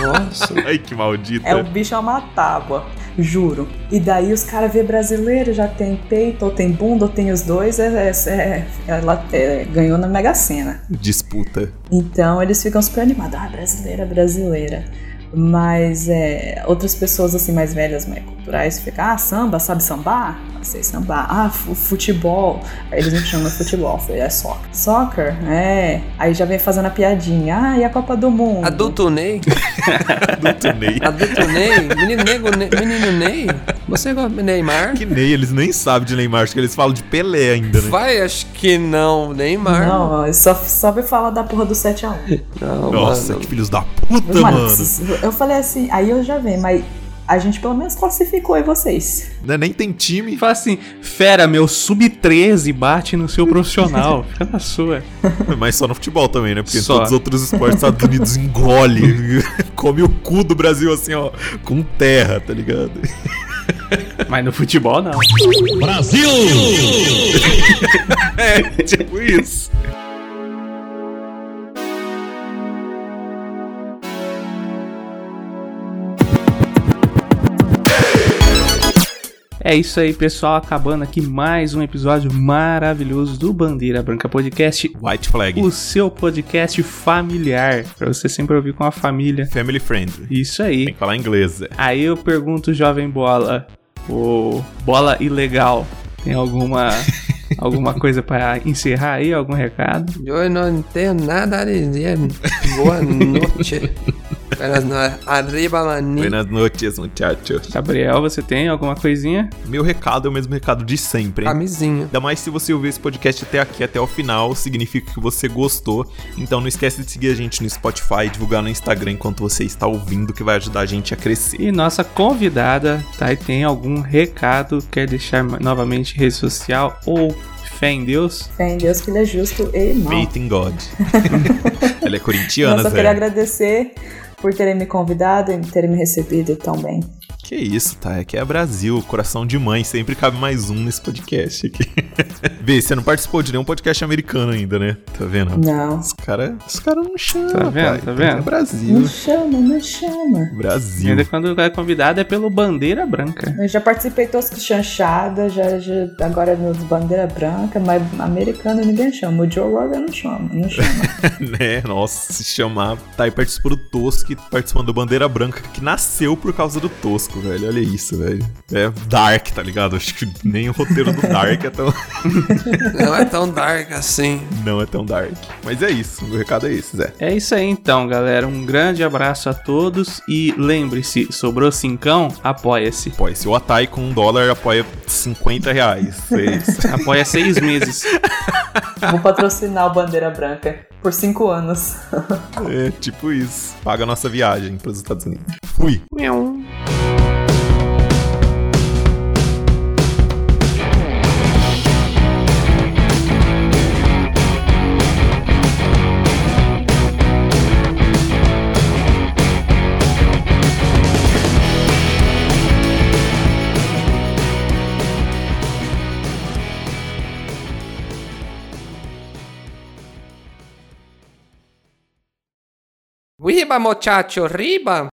Nossa. Ai, que maldita. É o bicho é uma tábua, juro. E daí os caras vê brasileiro, já tem peito, ou tem bunda, ou tem os dois, é, é- é- ela é, ganhou na Mega Sena. Disputa. Então eles ficam super animados, ah, brasileira, brasileira. Mas é, outras pessoas assim mais velhas, mais culturais, ficam, ah, samba, sabe sambar? Ah, sei sambar. Ah, fu- futebol. Aí eles me chamam de futebol, eu falei, é soccer. Soccer? É. Aí já vem fazendo a piadinha, ah, e a Copa do Mundo? Adulto Ney? Adulto Ney. Adulto Ney? Menino nego, Ney- menino Ney? Você gosta de Neymar? Que Ney, eles nem sabem de Neymar, acho que eles falam de Pelé ainda, né? Vai, acho que não. Neymar. Não, só, só me fala da porra do 7x1. Não, Nossa, mano. que filhos da puta, Mano, mano. eu falei assim, aí eu já vi, mas a gente pelo menos classificou aí vocês. Né, Nem tem time. Fala assim, fera, meu sub-13 bate no seu profissional. Fica na sua. Mas só no futebol também, né? Porque Só. todos os outros esportes, Estados Unidos engole, come o cu do Brasil assim, ó, com terra, tá ligado? Mas no futebol, não. Brasil! É, tipo isso. É isso aí, pessoal. Acabando aqui mais um episódio maravilhoso do Bandeira Branca Podcast. White flag. O seu podcast familiar. Pra você sempre ouvir com a família. Family friendly. Isso Tem aí. que falar inglês, é. Aí eu pergunto, jovem bola, o bola ilegal, tem alguma alguma coisa pra encerrar aí? Algum recado? Eu não tenho nada a dizer. Boa noite. Buenas no- Arriba, manito. Buenas noches, muchachos. Gabriel, você tem alguma coisinha? Meu recado é o mesmo recado de sempre. hein? Camisinha. Ainda mais se você ouvir esse podcast até aqui, até o final, significa que você gostou. Então não esquece de seguir a gente no Spotify, divulgar no Instagram enquanto você está ouvindo, que vai ajudar a gente a crescer. E nossa convidada, tá? E tem algum recado? Quer deixar novamente rede social ou fé em Deus? Fé em Deus que ele é justo e irmão. Faith in God. Ela é corintiana, Nossa, eu queria agradecer por terem me convidado e terem me recebido tão bem. Que isso, tá? Aqui é Brasil, coração de mãe, sempre cabe mais um nesse podcast aqui. Vê, você não participou de nenhum podcast americano ainda, né? Tá vendo? Não. Os caras os cara não chamam, Tá vendo? pai. Tá vendo? É Brasil. Não chama, não chama. Brasil. Ainda quando é convidado é pelo Bandeira Branca. Eu já participei tosco chanchada, já, já agora no Bandeira Branca, mas americano ninguém chama. O Joe Rogan não chama, não chama. né? Nossa, se chamar. Tá aí participou do Tosco, participando do Bandeira Branca, que nasceu por causa do Tosco, velho. Olha isso, velho. É Dark, tá ligado? Acho que nem o roteiro do Dark é tão. Não é tão dark assim. Não é tão Dark. Mas é isso, o recado é esse, Zé. É isso aí então, galera. Um grande abraço a todos e lembre-se, sobrou cincão, apoia-se. Apoia. Se o Atai com um dólar apoia 50 reais. É isso. Apoia seis meses. Vou patrocinar o Bandeira Branca por cinco anos. é tipo isso. Paga a nossa viagem pros Estados Unidos. Fui. Riba, muchacho, riba.